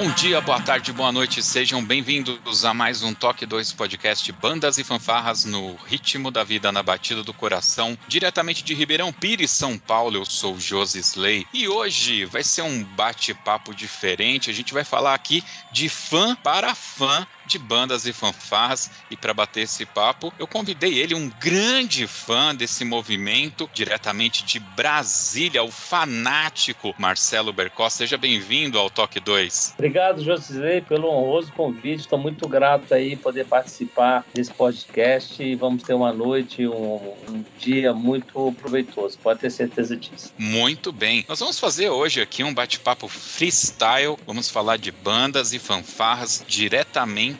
Bom dia, boa tarde, boa noite, sejam beinvindos a mais um Toque 2 podcast Bandas e Fanfarras no ritmo da vida, na batida do coração, diretamente de Ribeirão Pires, São Paulo. Eu sou Josi Slay e hoje vai ser um bate-papo diferente. A gente vai falar aqui de fã para fã de bandas e fanfarras. E para bater esse papo, eu convidei ele, um grande fã desse movimento, diretamente de Brasília, o fanático Marcelo Bercó. Seja bem-vindo ao Toque 2. Obrigado, Josilei, pelo honroso convite. Estou muito grato aí poder participar desse podcast e vamos ter uma noite, um, um dia muito proveitoso. Pode ter certeza disso. Muito bem. Nós vamos fazer hoje aqui um bate-papo freestyle. Vamos falar de bandas e fanfarras diretamente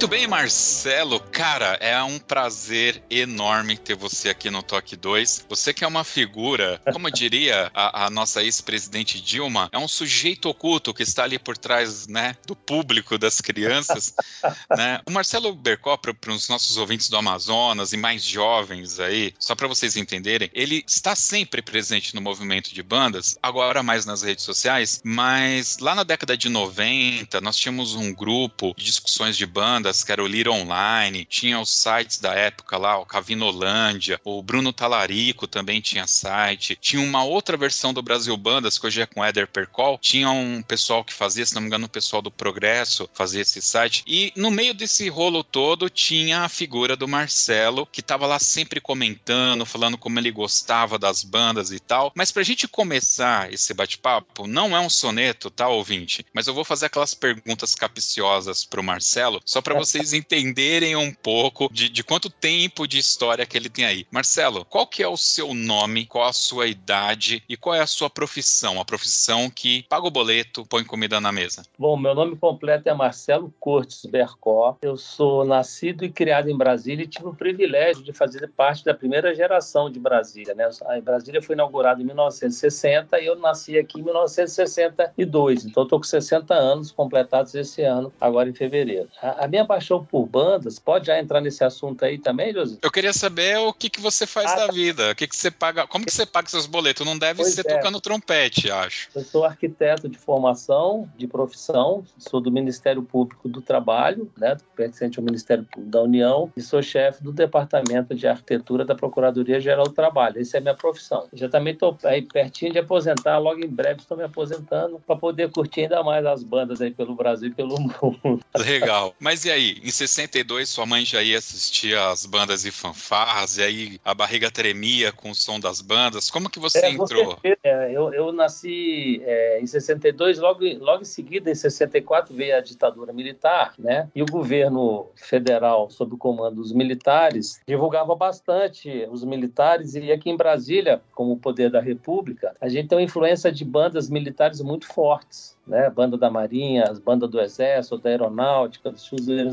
Muito bem, Marcelo. Cara, é um prazer enorme ter você aqui no Toque 2. Você que é uma figura, como diria a, a nossa ex-presidente Dilma, é um sujeito oculto que está ali por trás né, do público, das crianças. né? O Marcelo Bercó, para os nossos ouvintes do Amazonas e mais jovens aí, só para vocês entenderem, ele está sempre presente no movimento de bandas, agora mais nas redes sociais, mas lá na década de 90, nós tínhamos um grupo de discussões de bandas bandas, que era o Lira Online, tinha os sites da época lá, o Cavinolândia, o Bruno Talarico também tinha site, tinha uma outra versão do Brasil Bandas, que hoje é com Éder Percol, tinha um pessoal que fazia, se não me engano, o pessoal do Progresso fazia esse site, e no meio desse rolo todo tinha a figura do Marcelo, que estava lá sempre comentando, falando como ele gostava das bandas e tal, mas pra gente começar esse bate-papo, não é um soneto, tá, ouvinte? Mas eu vou fazer aquelas perguntas capciosas pro Marcelo, só para vocês entenderem um pouco de, de quanto tempo de história que ele tem aí. Marcelo, qual que é o seu nome, qual a sua idade e qual é a sua profissão? A profissão que paga o boleto, põe comida na mesa. Bom, meu nome completo é Marcelo Cortes Bercó. Eu sou nascido e criado em Brasília e tive o privilégio de fazer parte da primeira geração de Brasília. Né? A Brasília foi inaugurada em 1960 e eu nasci aqui em 1962. Então, estou com 60 anos completados esse ano, agora em fevereiro. A, a minha paixão por bandas, pode já entrar nesse assunto aí também, Josi? Eu queria saber o que, que você faz ah, da vida, o que, que você paga, como que você paga seus boletos? Não deve pois ser é. tocando trompete, acho. Eu sou arquiteto de formação, de profissão, sou do Ministério Público do Trabalho, né, pertencente ao Ministério Público da União, e sou chefe do Departamento de Arquitetura da Procuradoria Geral do Trabalho. Essa é a minha profissão. Já também estou aí pertinho de aposentar, logo em breve estou me aposentando para poder curtir ainda mais as bandas aí pelo Brasil e pelo mundo. Legal. Mas e aí, aí, em 62, sua mãe já ia assistir às bandas e fanfarras, e aí a barriga tremia com o som das bandas. Como que você é, entrou? Você, é, eu, eu nasci é, em 62, logo, logo em seguida, em 64, veio a ditadura militar, né? E o governo federal, sob o comando dos militares, divulgava bastante os militares, e aqui em Brasília, como o poder da República, a gente tem uma influência de bandas militares muito fortes né? Banda da Marinha, as bandas do Exército, da Aeronáutica, dos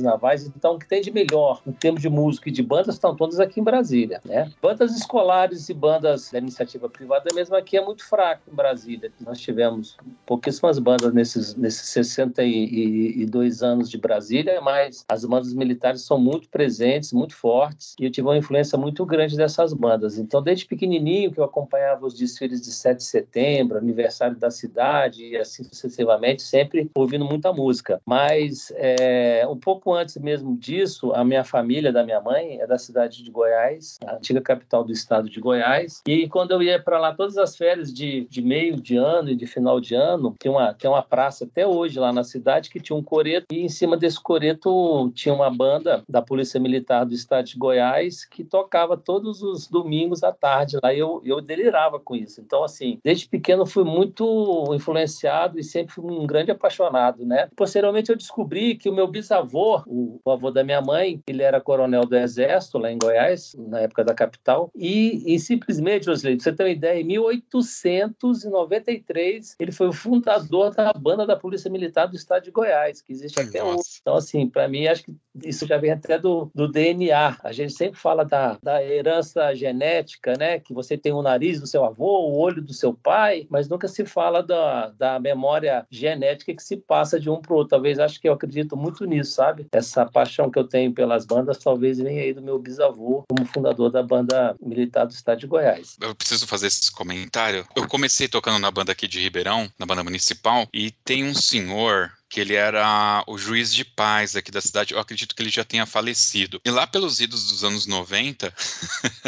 Navais. Então, o que tem de melhor em termos de música e de bandas estão todas aqui em Brasília, né? Bandas escolares e bandas da iniciativa privada mesmo aqui é muito fraco em Brasília. Nós tivemos pouquíssimas bandas nesses, nesses 62 anos de Brasília, mas as bandas militares são muito presentes, muito fortes, e eu tive uma influência muito grande dessas bandas. Então, desde pequenininho que eu acompanhava os desfiles de 7 de setembro, aniversário da cidade e assim sucessivamente, sempre ouvindo muita música. Mas é, um pouco antes mesmo disso, a minha família da minha mãe é da cidade de Goiás, a antiga capital do estado de Goiás, e quando eu ia para lá todas as férias de, de meio de ano e de final de ano, tem uma, tem uma praça até hoje lá na cidade que tinha um coreto, e em cima desse coreto tinha uma banda da Polícia Militar do estado de Goiás que tocava todos os domingos à tarde lá, e eu, eu delirava com isso. Então, assim, desde pequeno fui muito influenciado e sempre fui um grande apaixonado, né? Posteriormente eu descobri que o meu bisavô, o, o avô da minha mãe, ele era coronel do Exército lá em Goiás, na época da capital, e, e simplesmente, pra você ter uma ideia, em 1893 ele foi o fundador da banda da Polícia Militar do Estado de Goiás, que existe até hoje. Então, assim, para mim, acho que isso já vem até do, do DNA. A gente sempre fala da, da herança genética, né? Que você tem o nariz do seu avô, o olho do seu pai, mas nunca se fala da, da memória genética que se passa de um para outro. Talvez acho que eu acredito muito nisso, sabe? Essa paixão que eu tenho pelas bandas talvez venha aí do meu bisavô como fundador da banda militar do estado de Goiás. Eu preciso fazer esse comentário. Eu comecei tocando na banda aqui de Ribeirão, na banda municipal, e tem um senhor que ele era o juiz de paz aqui da cidade. Eu acredito que ele já tenha falecido. E lá pelos idos dos anos 90,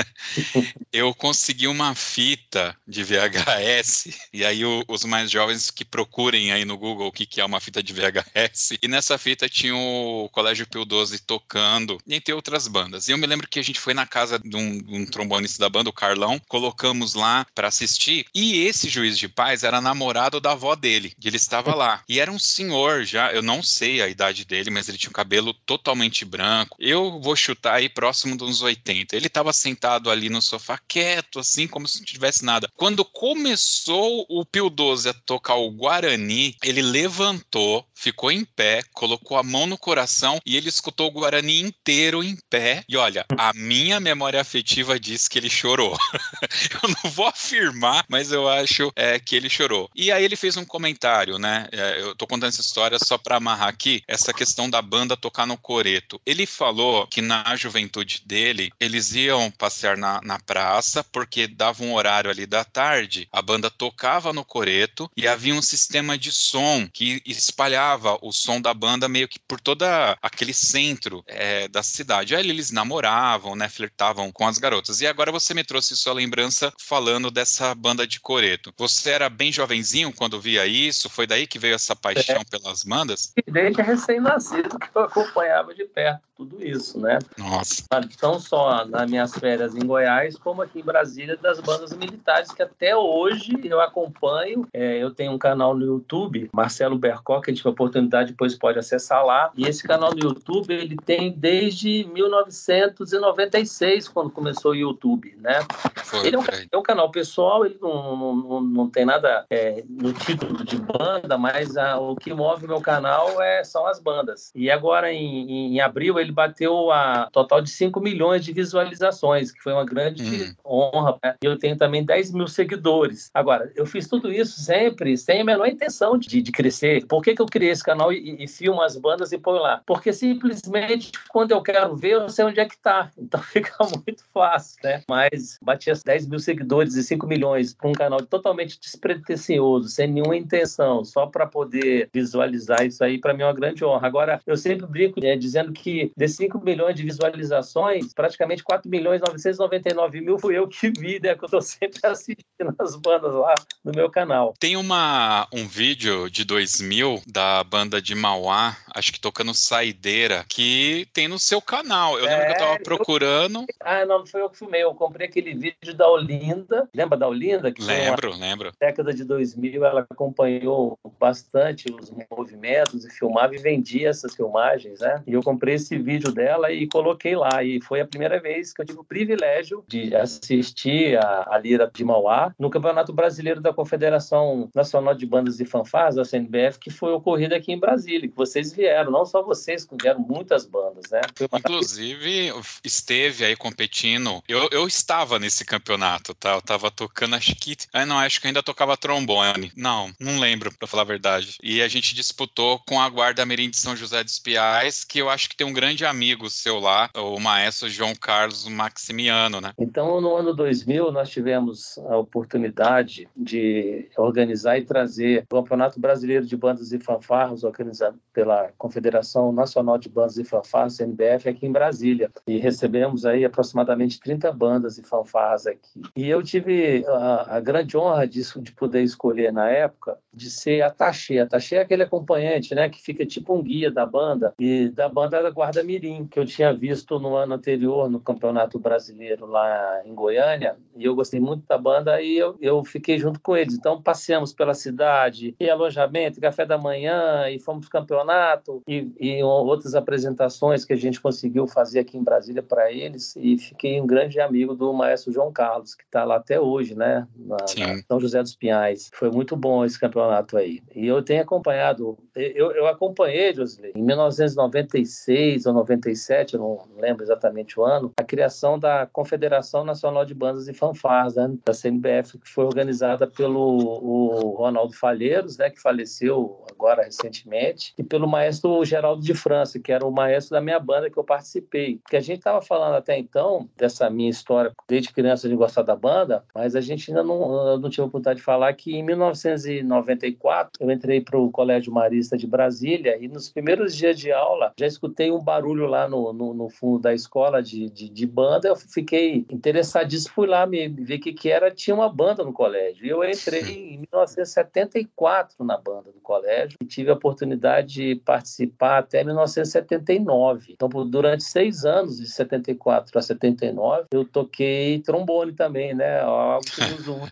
eu consegui uma fita de VHS. E aí o, os mais jovens que procurem aí no Google o que, que é uma fita de VHS. E nessa fita tinha o Colégio Pio 12 tocando, entre outras bandas. E eu me lembro que a gente foi na casa de um, um trombonista da banda, o Carlão, colocamos lá para assistir. E esse juiz de paz era namorado da avó dele. E ele estava lá. E era um senhor já, eu não sei a idade dele, mas ele tinha um cabelo totalmente branco. Eu vou chutar aí próximo dos 80. Ele estava sentado ali no sofá, quieto, assim, como se não tivesse nada. Quando começou o Pio 12 a tocar o Guarani, ele levantou, ficou em pé, colocou a mão no coração e ele escutou o Guarani inteiro em pé. E olha, a minha memória afetiva diz que ele chorou. eu não vou afirmar, mas eu acho é, que ele chorou. E aí ele fez um comentário, né? É, eu tô contando essa história história só para amarrar aqui essa questão da banda tocar no coreto. Ele falou que na juventude dele, eles iam passear na, na praça porque dava um horário ali da tarde, a banda tocava no coreto e havia um sistema de som que espalhava o som da banda meio que por toda aquele centro é, da cidade. Aí eles namoravam, né, flertavam com as garotas. E agora você me trouxe sua lembrança falando dessa banda de coreto. Você era bem jovenzinho quando via isso? Foi daí que veio essa paixão é. pela as bandas? Desde recém-nascido que eu acompanhava de perto tudo isso, né? Nossa. Não só nas minhas férias em Goiás, como aqui em Brasília, das bandas militares, que até hoje eu acompanho. É, eu tenho um canal no YouTube, Marcelo Bercó, que a gente tem oportunidade, depois pode acessar lá. E esse canal no YouTube, ele tem desde 1996, quando começou o YouTube, né? Foi, ele é um, é um, canal pessoal, ele não, não, não, tem nada é, no título de banda, mas a, o que move o meu canal é, são as bandas. E agora, em, em abril, ele ele bateu a total de 5 milhões de visualizações, que foi uma grande hum. honra. Né? E eu tenho também 10 mil seguidores. Agora, eu fiz tudo isso sempre sem a menor intenção de, de crescer. Por que, que eu criei esse canal e, e filmo as bandas e põe lá? Porque simplesmente quando eu quero ver, eu sei onde é que tá. Então fica muito fácil, né? Mas bati as 10 mil seguidores e 5 milhões para um canal totalmente despretensioso, sem nenhuma intenção, só para poder visualizar isso aí, para mim é uma grande honra. Agora, eu sempre brinco né, dizendo que desses 5 milhões de visualizações, praticamente 4 milhões 999 mil fui eu que vi, né? Que eu tô sempre assistindo as bandas lá no meu canal. Tem uma, um vídeo de 2000 da banda de Mauá, acho que tocando Saideira, que tem no seu canal. Eu é, lembro que eu tava procurando. Eu... Ah, não, não foi eu que filmei. Eu comprei aquele vídeo da Olinda. Lembra da Olinda? Que lembro, lembro. década de 2000, ela acompanhou bastante os movimentos e filmava e vendia essas filmagens, né? E eu comprei esse vídeo vídeo dela e coloquei lá. E foi a primeira vez que eu tive o privilégio de assistir a, a Lira de Mauá no Campeonato Brasileiro da Confederação Nacional de Bandas e Fanfarras, a CNBF, que foi ocorrido aqui em Brasília, que vocês vieram, não só vocês, vieram muitas bandas, né? Inclusive, esteve aí competindo. Eu, eu estava nesse campeonato, tá? Eu tava tocando, acho que. Ah, não, acho que ainda tocava trombone. Não, não lembro, pra falar a verdade. E a gente disputou com a Guarda Mirim de São José dos Piais, que eu acho que tem um grande amigo seu lá, o maestro João Carlos Maximiano, né? Então, no ano 2000, nós tivemos a oportunidade de organizar e trazer o Campeonato Brasileiro de Bandas e Fanfarras, organizado pela Confederação Nacional de Bandas e Fanfarras, CNBF, aqui em Brasília. E recebemos aí aproximadamente 30 bandas e fanfarras aqui. E eu tive a, a grande honra disso, de poder escolher na época de ser a Taxê. A Taxê é aquele acompanhante, né, que fica tipo um guia da banda e da banda da Guarda Mirim, que eu tinha visto no ano anterior no Campeonato Brasileiro lá em Goiânia, e eu gostei muito da banda e eu, eu fiquei junto com eles. Então passeamos pela cidade, e alojamento, café da manhã, e fomos pro campeonato e, e outras apresentações que a gente conseguiu fazer aqui em Brasília para eles e fiquei um grande amigo do maestro João Carlos, que está lá até hoje, né, na, São José dos Pinhais. Foi muito bom esse campeonato aí. E eu tenho acompanhado, eu, eu acompanhei, Josley, em 1996 ou 97, eu não lembro exatamente o ano, a criação da Confederação Nacional de Bandas e Fanfarras, né, da CNBF, que foi organizada pelo o Ronaldo Falheiros, né, que faleceu agora recentemente, e pelo maestro Geraldo de França, que era o maestro da minha banda que eu participei. Porque a gente estava falando até então dessa minha história desde criança de gostar da banda, mas a gente ainda não, não tive a oportunidade de falar que em 1990 94, eu entrei para o Colégio Marista de Brasília e nos primeiros dias de aula já escutei um barulho lá no, no, no fundo da escola de, de, de, banda. Eu fiquei interessadíssimo, fui lá me ver o que, que era. Tinha uma banda no colégio. E eu entrei em 1974 na banda do colégio e tive a oportunidade de participar até 1979. Então, durante seis anos, de 74 a 79, eu toquei trombone também, né? Algo que nos une.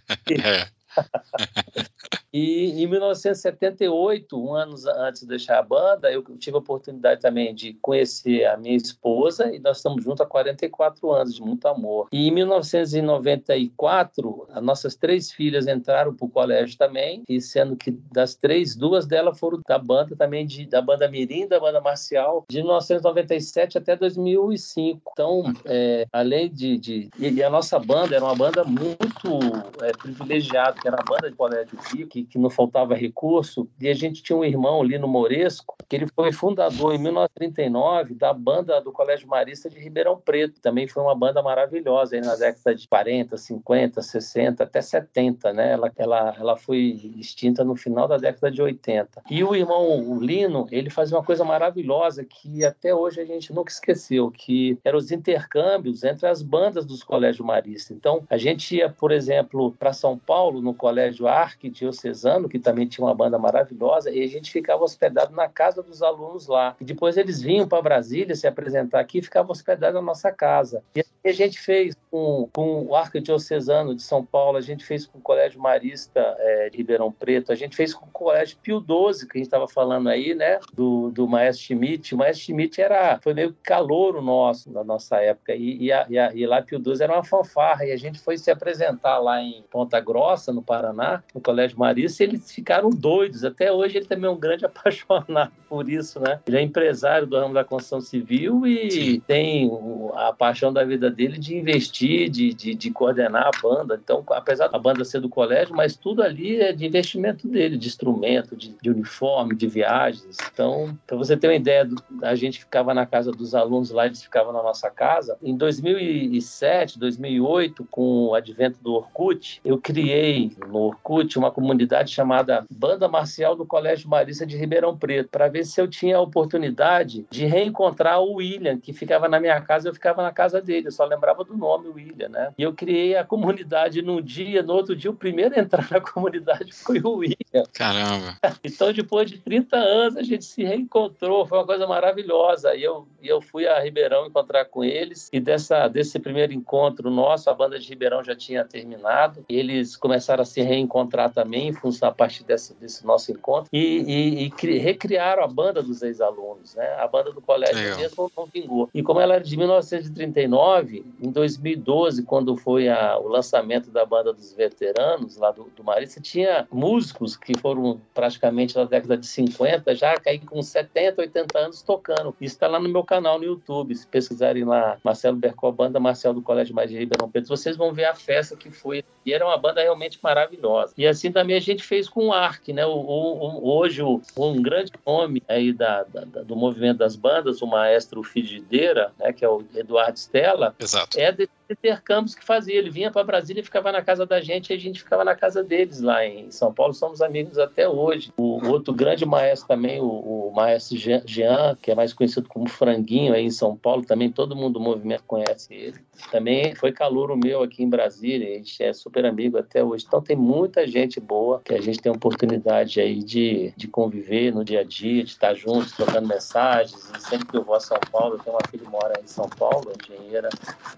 E em 1978, um ano antes de deixar a banda, eu tive a oportunidade também de conhecer a minha esposa e nós estamos juntos há 44 anos, de muito amor. E em 1994, as nossas três filhas entraram para o colégio também, e sendo que das três, duas delas foram da banda também, de, da banda Mirim, da banda Marcial, de 1997 até 2005. Então, é, além de, de... E a nossa banda era uma banda muito é, privilegiada, era a banda de colégio Rio, que, que não faltava recurso, e a gente tinha um irmão ali no Moresco, que ele foi fundador em 1939 da banda do Colégio Marista de Ribeirão Preto. Também foi uma banda maravilhosa aí na década de 40, 50, 60, até 70, né? Ela, ela, ela foi extinta no final da década de 80. E o irmão o Lino, ele fazia uma coisa maravilhosa que até hoje a gente nunca esqueceu, que eram os intercâmbios entre as bandas dos colégios maristas. Então, a gente ia, por exemplo, para São Paulo, no Colégio Arquidiocesano, que também tinha uma banda maravilhosa, e a gente ficava hospedado na casa dos alunos lá. E depois eles vinham para Brasília se apresentar aqui e ficavam hospedados na nossa casa. E a gente fez com, com o Arquidiocesano de São Paulo, a gente fez com o Colégio Marista é, de Ribeirão Preto, a gente fez com o Colégio Pio XII, que a gente estava falando aí, né, do, do Maestro Schmidt. O Maestro Schmidt era, foi meio calor nosso, na nossa época, e, e, a, e, a, e lá Pio XII era uma fanfarra, e a gente foi se apresentar lá em Ponta Grossa, no Paraná, no Colégio Marista, e eles ficaram doidos. Até hoje ele também é um grande apaixonado por isso, né? Ele é empresário do ramo da construção civil e Sim. tem a paixão da vida dele de investir, de, de, de, coordenar a banda. Então, apesar da banda ser do colégio, mas tudo ali é de investimento dele, de instrumento, de, de uniforme, de viagens. Então, para você ter uma ideia, a gente ficava na casa dos alunos lá, eles ficavam na nossa casa. Em 2007, 2008, com o advento do Orkut, eu criei no Orkut uma comunidade chamada Banda Marcial do Colégio Marista de Ribeirão Preto, para ver se eu tinha a oportunidade de reencontrar o William, que ficava na minha casa, eu ficava na casa dele. Eu só lembrava do nome William, né? E eu criei a comunidade num dia, no outro dia, o primeiro a entrar na comunidade foi o William. Caramba! Então, depois de 30 anos, a gente se reencontrou, foi uma coisa maravilhosa. E eu, eu fui a Ribeirão encontrar com eles, e dessa, desse primeiro encontro nosso, a banda de Ribeirão já tinha terminado, eles começaram a se reencontrar também, em função a partir desse, desse nosso encontro, e, e, e recriaram a banda dos ex-alunos, né? A banda do colégio mesmo não vingou. E como ela era de 1939, em 2012, quando foi a, o lançamento da banda dos veteranos lá do, do Marista, tinha músicos que foram praticamente na década de 50, já caí com 70, 80 anos tocando. Isso está lá no meu canal no YouTube. Se pesquisarem lá, Marcelo Bercó, banda Marcelo do Colégio Mais de Ribeirão Preto, vocês vão ver a festa que foi. E era uma banda realmente maravilhosa. E assim também a gente fez com o ARC, né? O, o, hoje, um grande nome aí da, da, do movimento das bandas, o maestro Figideira, né? Que é o Eduardo Stella. Exato. É de intercâmbios que fazia. Ele vinha para Brasília e ficava na casa da gente, e a gente ficava na casa deles lá em São Paulo. Somos amigos até hoje. O outro grande maestro também, o, o maestro Jean, que é mais conhecido como Franguinho aí em São Paulo, também todo mundo do movimento conhece ele. Também foi calor o meu aqui em Brasília, a gente é super amigo até hoje. Então tem muita gente boa que a gente tem oportunidade aí de, de conviver no dia a dia, de estar juntos, trocando mensagens. E sempre que eu vou a São Paulo, eu tenho uma filha que mora em São Paulo, engenheira,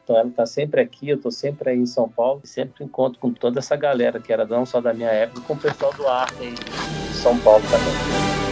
então ela está sempre aqui, eu estou sempre aí em São Paulo sempre encontro com toda essa galera que era não só da minha época, com o pessoal do ar aí de São Paulo também.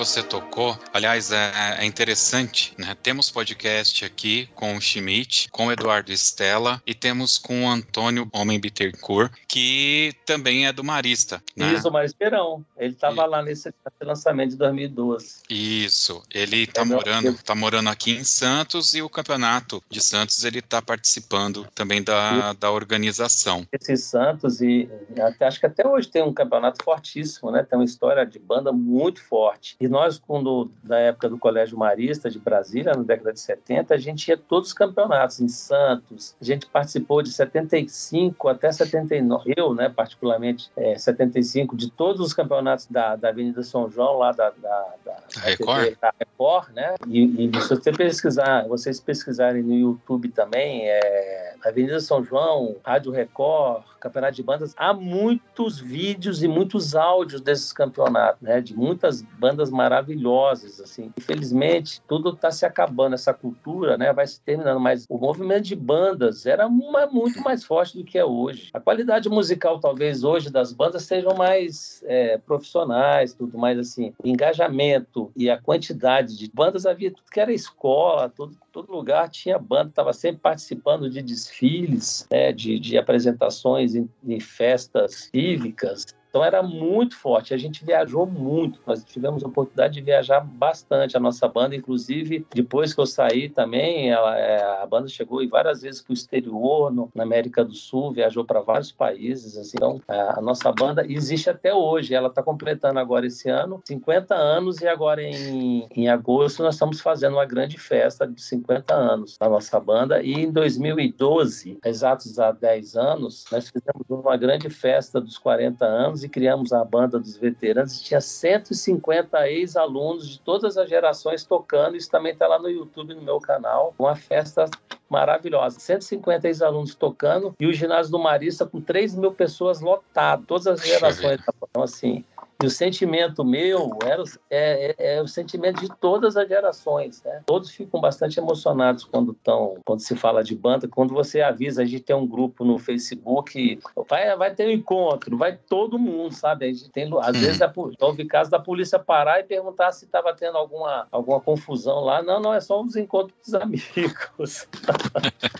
Você tocou, aliás, é, é, interessante, né? Temos podcast aqui com o Schmidt, com o Eduardo Stella e temos com o Antônio Homem Bittencourt, que também é do Marista. Né? Isso, Maris Perão. Ele estava lá nesse lançamento de 2012. Isso, ele está é morando, tá morando aqui em Santos e o campeonato de Santos ele está participando também da, da organização. Esse Santos e até, acho que até hoje tem um campeonato fortíssimo, né? Tem uma história de banda muito forte forte. E nós, quando, na época do Colégio Marista de Brasília, na década de 70, a gente ia todos os campeonatos em Santos. A gente participou de 75 até 79, eu, né, particularmente, é, 75, de todos os campeonatos da, da Avenida São João, lá da, da, da, Record. da Record, né? E, e, se você pesquisar, vocês pesquisarem no YouTube também, é, Avenida São João, Rádio Record, Campeonato de Bandas, há muitos vídeos e muitos áudios desses campeonatos, né? De muitas bandas maravilhosas, assim. Infelizmente, tudo está se acabando, essa cultura, né, vai se terminando, mas o movimento de bandas era uma, muito mais forte do que é hoje. A qualidade musical, talvez, hoje das bandas sejam mais é, profissionais, tudo mais, assim, o engajamento e a quantidade de bandas havia tudo que era escola, tudo todo lugar tinha banda, estava sempre participando de desfiles, né, de, de apresentações em, em festas cívicas. Então era muito forte. A gente viajou muito. Nós tivemos a oportunidade de viajar bastante. A nossa banda, inclusive, depois que eu saí também, ela, é, a banda chegou várias vezes para o exterior, no, na América do Sul, viajou para vários países. Assim. Então a nossa banda existe até hoje. Ela está completando agora esse ano 50 anos e agora em, em agosto nós estamos fazendo uma grande festa de 50 anos da nossa banda. E em 2012, exatos há 10 anos, nós fizemos uma grande festa dos 40 anos e criamos a banda dos veteranos. Tinha 150 ex-alunos de todas as gerações tocando. Isso também está lá no YouTube, no meu canal. Uma festa maravilhosa. 150 ex-alunos tocando e o ginásio do Marista com 3 mil pessoas lotado, todas as gerações. Então, assim, e o sentimento meu era, é, é, é, o sentimento de todas as gerações. Né? Todos ficam bastante emocionados quando, tão, quando se fala de banda. Quando você avisa, a gente tem um grupo no Facebook, vai, vai ter um encontro, vai todo mundo, sabe? A gente tem, às uhum. vezes, houve caso da polícia parar e perguntar se estava tendo alguma, alguma confusão lá. Não, não, é só uns encontros dos amigos.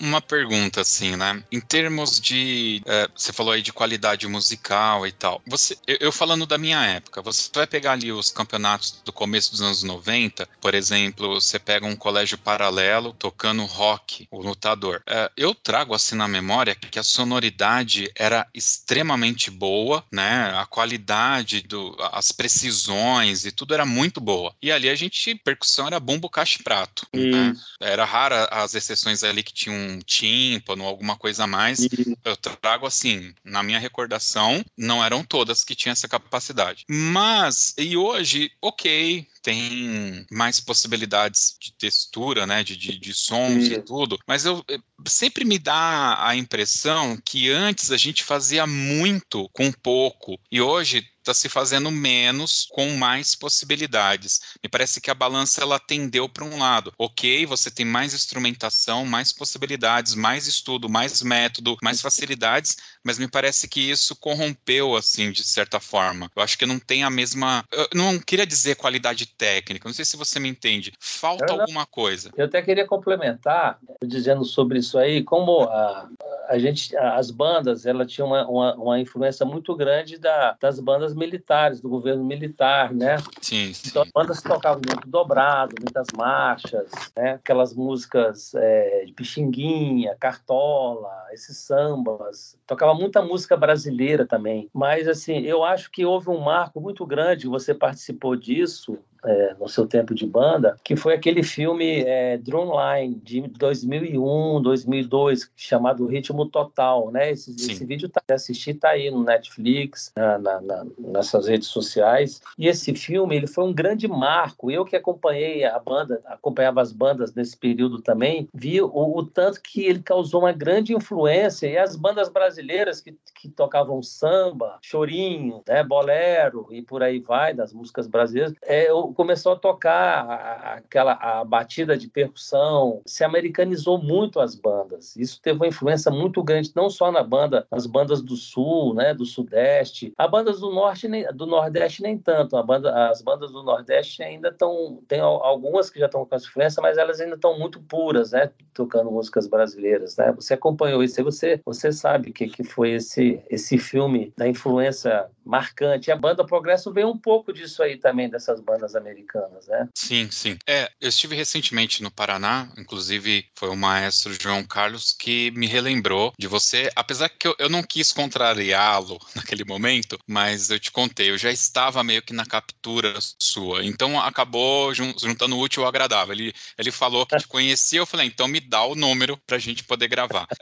uma pergunta, assim, né? Em termos de. É, você falou aí de qualidade musical e tal. Você, eu, eu, falando da minha época, você vai pegar ali os campeonatos do começo dos anos 90, por exemplo, você pega um colégio paralelo tocando rock, o lutador. É, eu trago assim na memória que a sonoridade era extremamente boa, né? A qualidade, do, as precisões e tudo era muito boa. E ali a gente, percussão era bumbo, caixa e prato. Né? Era rara as exceções ali ali que tinha um tímpano, alguma coisa a mais. Eu trago assim, na minha recordação, não eram todas que tinham essa capacidade. Mas, e hoje, ok, tem mais possibilidades de textura, né, de, de, de sons Sim. e tudo, mas eu sempre me dá a impressão que antes a gente fazia muito com pouco e hoje está se fazendo menos com mais possibilidades. Me parece que a balança ela tendeu para um lado. Ok, você tem mais instrumentação, mais possibilidades, mais estudo, mais método, mais facilidades, mas me parece que isso corrompeu, assim, de certa forma. Eu acho que não tem a mesma. Eu não queria dizer qualidade técnica, não sei se você me entende. Falta alguma coisa. Eu até queria complementar, dizendo sobre isso aí, como a, a gente, as bandas, ela tinha uma, uma, uma influência muito grande da, das bandas militares, do governo militar, né? Sim, sim. Então, as bandas tocavam muito dobrado, muitas marchas, né? Aquelas músicas é, de Pixinguinha, Cartola, esses sambas. Tocava muita música brasileira também. Mas, assim, eu acho que houve um marco muito grande, você participou disso, é, no seu tempo de banda, que foi aquele filme é, Drumline, de 2001, 2002, chamado Ritmo Total, né? Esse, esse vídeo tá, assistir tá aí no Netflix, na, na, na, nessas redes sociais. E esse filme, ele foi um grande marco. Eu que acompanhei a banda, acompanhava as bandas nesse período também, vi o, o tanto que ele causou uma grande influência. E as bandas brasileiras que, que tocavam samba, chorinho, né, bolero e por aí vai, das músicas brasileiras, é, eu começou a tocar aquela a batida de percussão, se americanizou muito as bandas. Isso teve uma influência muito grande não só na banda, nas bandas do sul, né, do sudeste. As bandas do norte nem, do nordeste nem tanto. Banda, as bandas do nordeste ainda estão tem algumas que já estão com essa influência, mas elas ainda estão muito puras, né, tocando músicas brasileiras, né? Você acompanhou isso, você você sabe que que foi esse esse filme da influência marcante. A banda Progresso veio um pouco disso aí também dessas bandas americanas, né? Sim, sim. É, eu estive recentemente no Paraná, inclusive foi o maestro João Carlos que me relembrou de você, apesar que eu, eu não quis contrariá-lo naquele momento, mas eu te contei, eu já estava meio que na captura sua, então acabou juntando o útil ao agradável. Ele, ele falou que te conhecia, eu falei, então me dá o número para a gente poder gravar.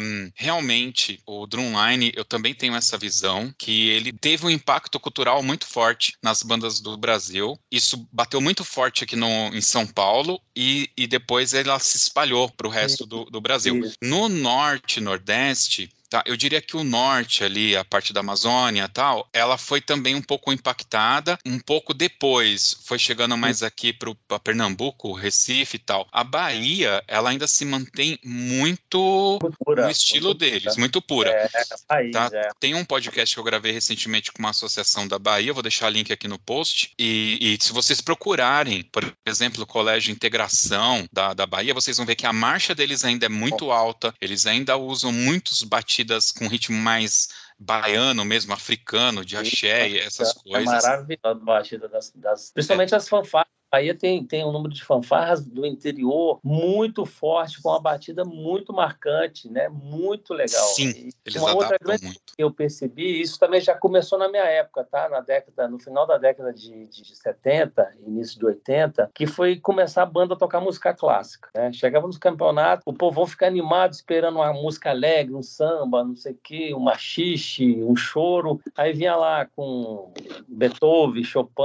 Um, realmente, o Drumline, eu também tenho essa visão que ele teve um impacto cultural muito forte nas bandas do Brasil. Isso bateu muito forte aqui no, em São Paulo e, e depois ela se espalhou para o resto do, do Brasil. No norte e nordeste, Tá? Eu diria que o norte ali, a parte da Amazônia tal, ela foi também um pouco impactada, um pouco depois foi chegando mais aqui para Pernambuco, Recife e tal. A Bahia, ela ainda se mantém muito, pura, no estilo muito deles, pura. muito pura. É, país, tá? é. Tem um podcast que eu gravei recentemente com uma associação da Bahia, vou deixar o link aqui no post, e, e se vocês procurarem, por exemplo, o Colégio Integração da, da Bahia, vocês vão ver que a marcha deles ainda é muito alta, eles ainda usam muitos batidos batidas com ritmo mais baiano mesmo, africano, de axé e essas é coisas. É maravilhosa a batida das, das principalmente é. as fanfarras Bahia tem, tem um número de fanfarras do interior muito forte, com uma batida muito marcante, né? Muito legal. Sim, eles uma outra grande muito. que eu percebi, isso também já começou na minha época, tá? Na década, no final da década de, de 70, início de 80, que foi começar a banda a tocar música clássica, né? Chegava nos campeonatos, o povo ficar animado esperando uma música alegre, um samba, não sei o quê, um machixe, um choro. Aí vinha lá com Beethoven, Chopin,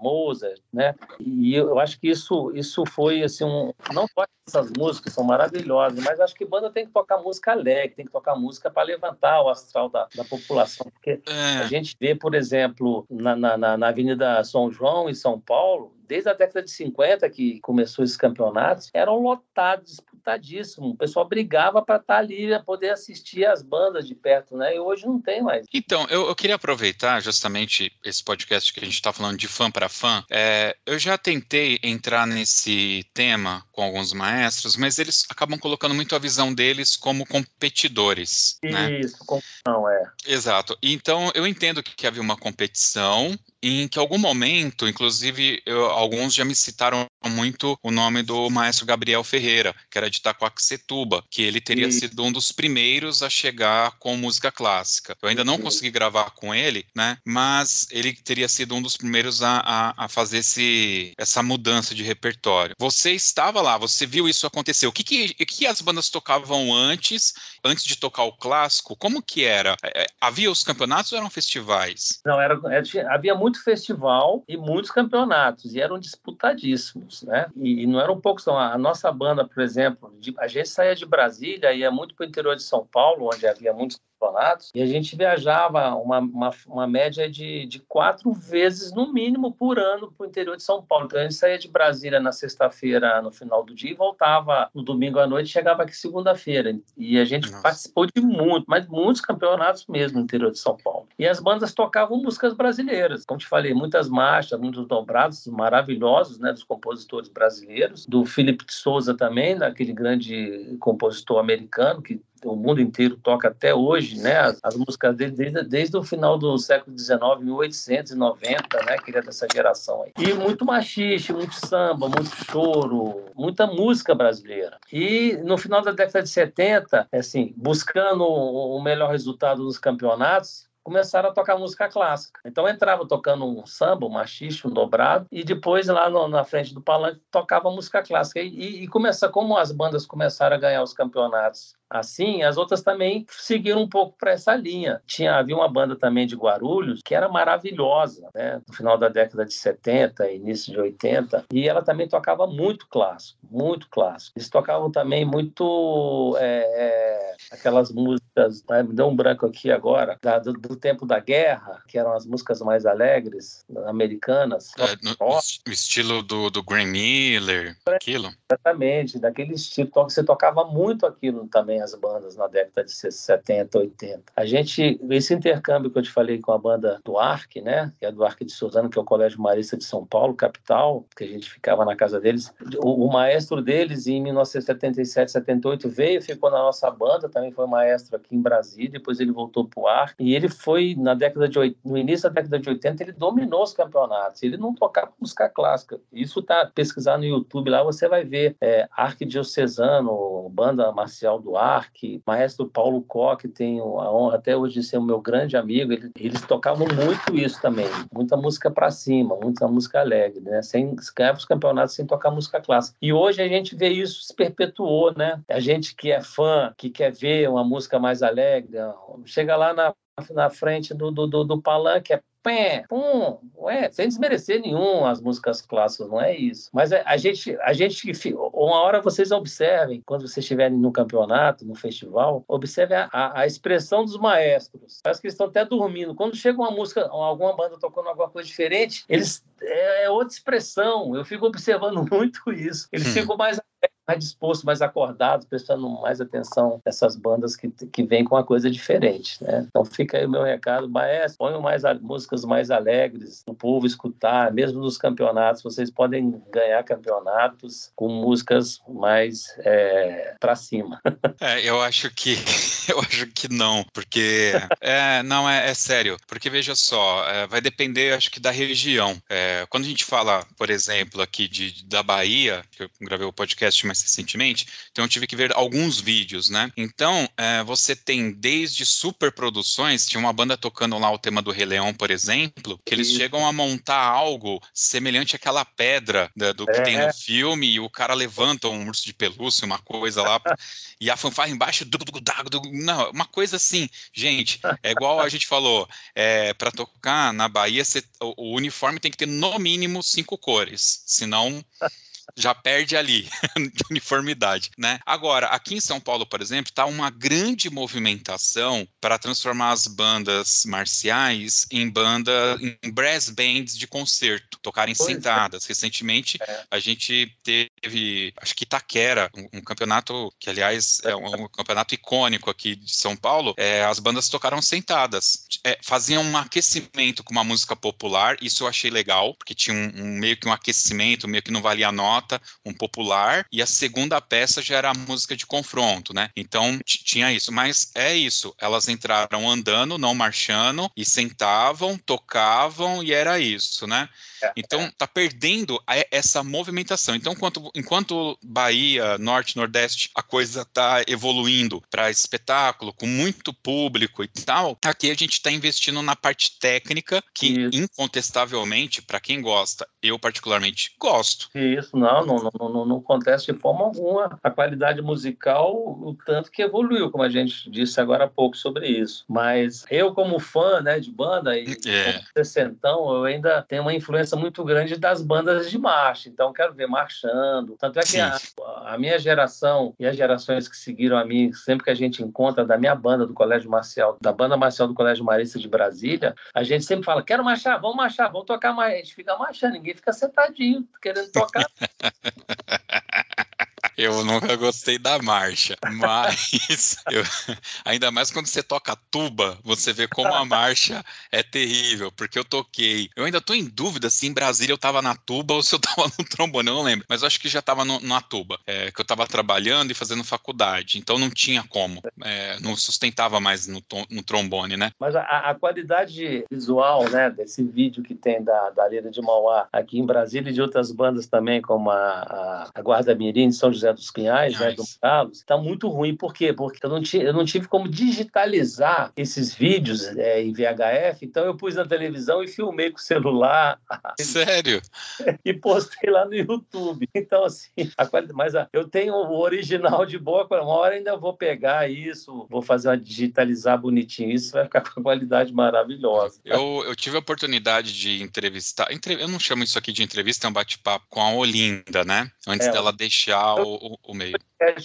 Mozart, né? E eu acho que isso, isso foi assim, um, não só essas músicas são maravilhosas, mas acho que banda tem que tocar música alegre, tem que tocar música para levantar o astral da, da população, porque é. a gente vê, por exemplo, na, na, na Avenida São João, em São Paulo, desde a década de 50 que começou esses campeonatos, eram lotados, disputadíssimos. O pessoal brigava para estar tá ali, para poder assistir as bandas de perto, né? E hoje não tem mais. Então, eu, eu queria aproveitar justamente esse podcast que a gente está falando de fã para fã. É, eu já tentei entrar nesse tema com alguns maestros, mas eles acabam colocando muito a visão deles como competidores. Né? Isso, né? não é. Exato. Então, eu entendo que havia uma competição em que algum momento, inclusive eu, alguns já me citaram muito o nome do maestro Gabriel Ferreira, que era de Itacoaxetuba, que ele teria e... sido um dos primeiros a chegar com música clássica. Eu ainda não consegui gravar com ele, né? Mas ele teria sido um dos primeiros a, a, a fazer esse, essa mudança de repertório. Você estava lá, você viu isso acontecer. O que, que, que as bandas tocavam antes, antes de tocar o clássico? Como que era? É, é, havia os campeonatos ou eram festivais? Não, era, era havia muito festival e muitos campeonatos, e eram disputadíssimos, né? E, e não eram poucos, não. A nossa banda, por exemplo, de, a gente saía de Brasília, ia muito para o interior de São Paulo, onde havia muitos campeonatos, e a gente viajava uma, uma, uma média de, de quatro vezes, no mínimo, por ano para o interior de São Paulo. Então a gente saía de Brasília na sexta-feira, no final do dia, e voltava no domingo à noite, chegava aqui segunda-feira. E a gente Nossa. participou de muito, mas muitos campeonatos mesmo no interior de São Paulo. E as bandas tocavam músicas brasileiras. Como te falei, muitas marchas, muitos dobrados maravilhosos, né, dos compositores brasileiros, do Felipe de Souza também, daquele grande compositor americano que o mundo inteiro toca até hoje, né? As, as músicas dele desde, desde o final do século XIX, 1890, né? Que ele é dessa geração aí. E muito machixe, muito samba, muito choro, muita música brasileira. E no final da década de 70, assim, buscando o melhor resultado nos campeonatos, começaram a tocar música clássica. Então entrava tocando um samba, um machixe, um dobrado, e depois lá no, na frente do palanque tocava música clássica. E, e, e começa, como as bandas começaram a ganhar os campeonatos assim, as outras também seguiram um pouco para essa linha. Tinha havia uma banda também de Guarulhos que era maravilhosa, né? No final da década de 70, início de 80, e ela também tocava muito clássico, muito clássico. Eles tocavam também muito é, é, aquelas músicas, né? me deu um branco aqui agora, da, do, do, tempo da guerra, que eram as músicas mais alegres, americanas. É, no, no, estilo do, do Graham Miller, aquilo. Exatamente, daquele estilo. Você tocava muito aquilo também também as bandas na década de 70, 80. A gente, esse intercâmbio que eu te falei com a banda do Arc, né, que é do Arc de Suzano, que é o Colégio Marista de São Paulo, capital, que a gente ficava na casa deles. O, o maestro deles, em 1977, 78, veio, ficou na nossa banda, também foi maestro aqui em Brasília, depois ele voltou para o Arc, e ele foi, na década de, no início da década de 80, ele dominou os campeonatos, ele não tocava música clássica. Isso tá pesquisar no YouTube lá, você vai ver é, Arquidiocesano, banda marcial do Arque, maestro Paulo Koch, tenho a honra até hoje de ser o meu grande amigo, eles, eles tocavam muito isso também, muita música para cima, muita música alegre, né? Sem ganhar os campeonatos sem tocar música clássica. E hoje a gente vê isso se perpetuou, né? A gente que é fã, que quer ver uma música mais alegre, chega lá na na frente do, do, do, do palanque, é pé, pum, ué, sem desmerecer nenhum as músicas clássicas, não é isso. Mas a, a gente, a gente, uma hora vocês observem, quando vocês estiverem no campeonato, no festival, observe a, a, a, expressão dos maestros. Parece que eles estão até dormindo. Quando chega uma música, alguma banda tocando alguma coisa diferente, eles é, é outra expressão. Eu fico observando muito isso. Eles hum. ficam mais mais disposto, mais acordado, prestando mais atenção nessas bandas que, que vêm com uma coisa diferente, né? Então fica aí o meu recado, maestro, ponham mais músicas mais alegres, o povo escutar, mesmo nos campeonatos, vocês podem ganhar campeonatos com músicas mais é, para cima. É, eu acho que eu acho que não, porque é, não é, é, sério, porque veja só, é, vai depender, acho que da região. É, quando a gente fala, por exemplo, aqui de, da Bahia, que eu gravei o podcast mais recentemente, então eu tive que ver alguns vídeos, né? Então, é, você tem desde super produções, tinha uma banda tocando lá o tema do Rei Leão, por exemplo, que eles Isso. chegam a montar algo semelhante àquela pedra da, do que é. tem no filme, e o cara levanta um urso de pelúcia, uma coisa lá, e a fanfarra embaixo, du, du, du, não, uma coisa assim, gente, é igual a gente falou, é, para tocar na Bahia, cê, o, o uniforme tem que ter no mínimo cinco cores, senão já perde ali de uniformidade, né? Agora, aqui em São Paulo, por exemplo, está uma grande movimentação para transformar as bandas marciais em banda em brass bands de concerto, tocarem pois é. sentadas. É. Recentemente, é. a gente teve acho que Itaquera, um, um campeonato que, aliás, é um, um, campeonato icônico aqui de São Paulo. É, as bandas tocaram sentadas. É, faziam um aquecimento com uma música popular, isso eu achei legal, porque tinha um, um, meio que um aquecimento, meio que não valia a nota, um popular, e a segunda peça já era a música de confronto, né? Então tinha isso. Mas é isso, elas entraram andando, não marchando, e sentavam, tocavam, e era isso, né? É, então é. tá perdendo essa movimentação. Então, enquanto, enquanto Bahia, Norte, Nordeste, a coisa tá evoluindo para espetáculo, com muito público e tal, aqui a gente está investindo na parte técnica, que Isso. incontestavelmente, para quem gosta, eu particularmente gosto. Isso, não, não, não, não, não acontece de forma alguma. A qualidade musical, o tanto que evoluiu, como a gente disse agora há pouco sobre isso. Mas eu, como fã né, de banda e é. sessentão, eu ainda tenho uma influência muito grande das bandas de marcha. Então, quero ver marchando. Tanto é que a, a, minha geração e as gerações que seguiram a mim, sempre que a gente encontra da minha banda do Colégio Marcial, da banda marcial do Colégio Marista de Brasília, a gente sempre fala: quero marchar, vamos marchar, vamos tocar mais. A gente fica marchando, ninguém fica sentadinho, querendo tocar. Eu nunca gostei da marcha, mas eu, ainda mais quando você toca tuba, você vê como a marcha é terrível, porque eu toquei. Eu ainda tô em dúvida se em Brasília eu tava na tuba ou se eu tava no trombone, eu não lembro, mas eu acho que já tava no, na tuba, é, que eu tava trabalhando e fazendo faculdade, então não tinha como, é, não sustentava mais no, no, trombone, né? Mas a, a, qualidade visual, né, desse vídeo que tem da, da Lira de Mauá aqui em Brasília e de outras bandas também, como a, a, a Guarda Mirim de São José José dos Pinhais, né, do Carlos, está muito ruim. Por quê? Porque eu não, eu não tive como digitalizar esses vídeos é, em VHF, então eu pus na televisão e filmei com o celular. Sério? e postei lá no YouTube. Então, assim, a qualidade, mas a, eu tenho o original de boa, uma hora ainda vou pegar isso, vou fazer uma digitalizar bonitinho, isso vai ficar com qualidade maravilhosa. Eu, eu tive a oportunidade de entrevistar, entre, eu não chamo isso aqui de entrevista, é um bate-papo com a Olinda, né? Antes é, dela deixar o, o, o meio.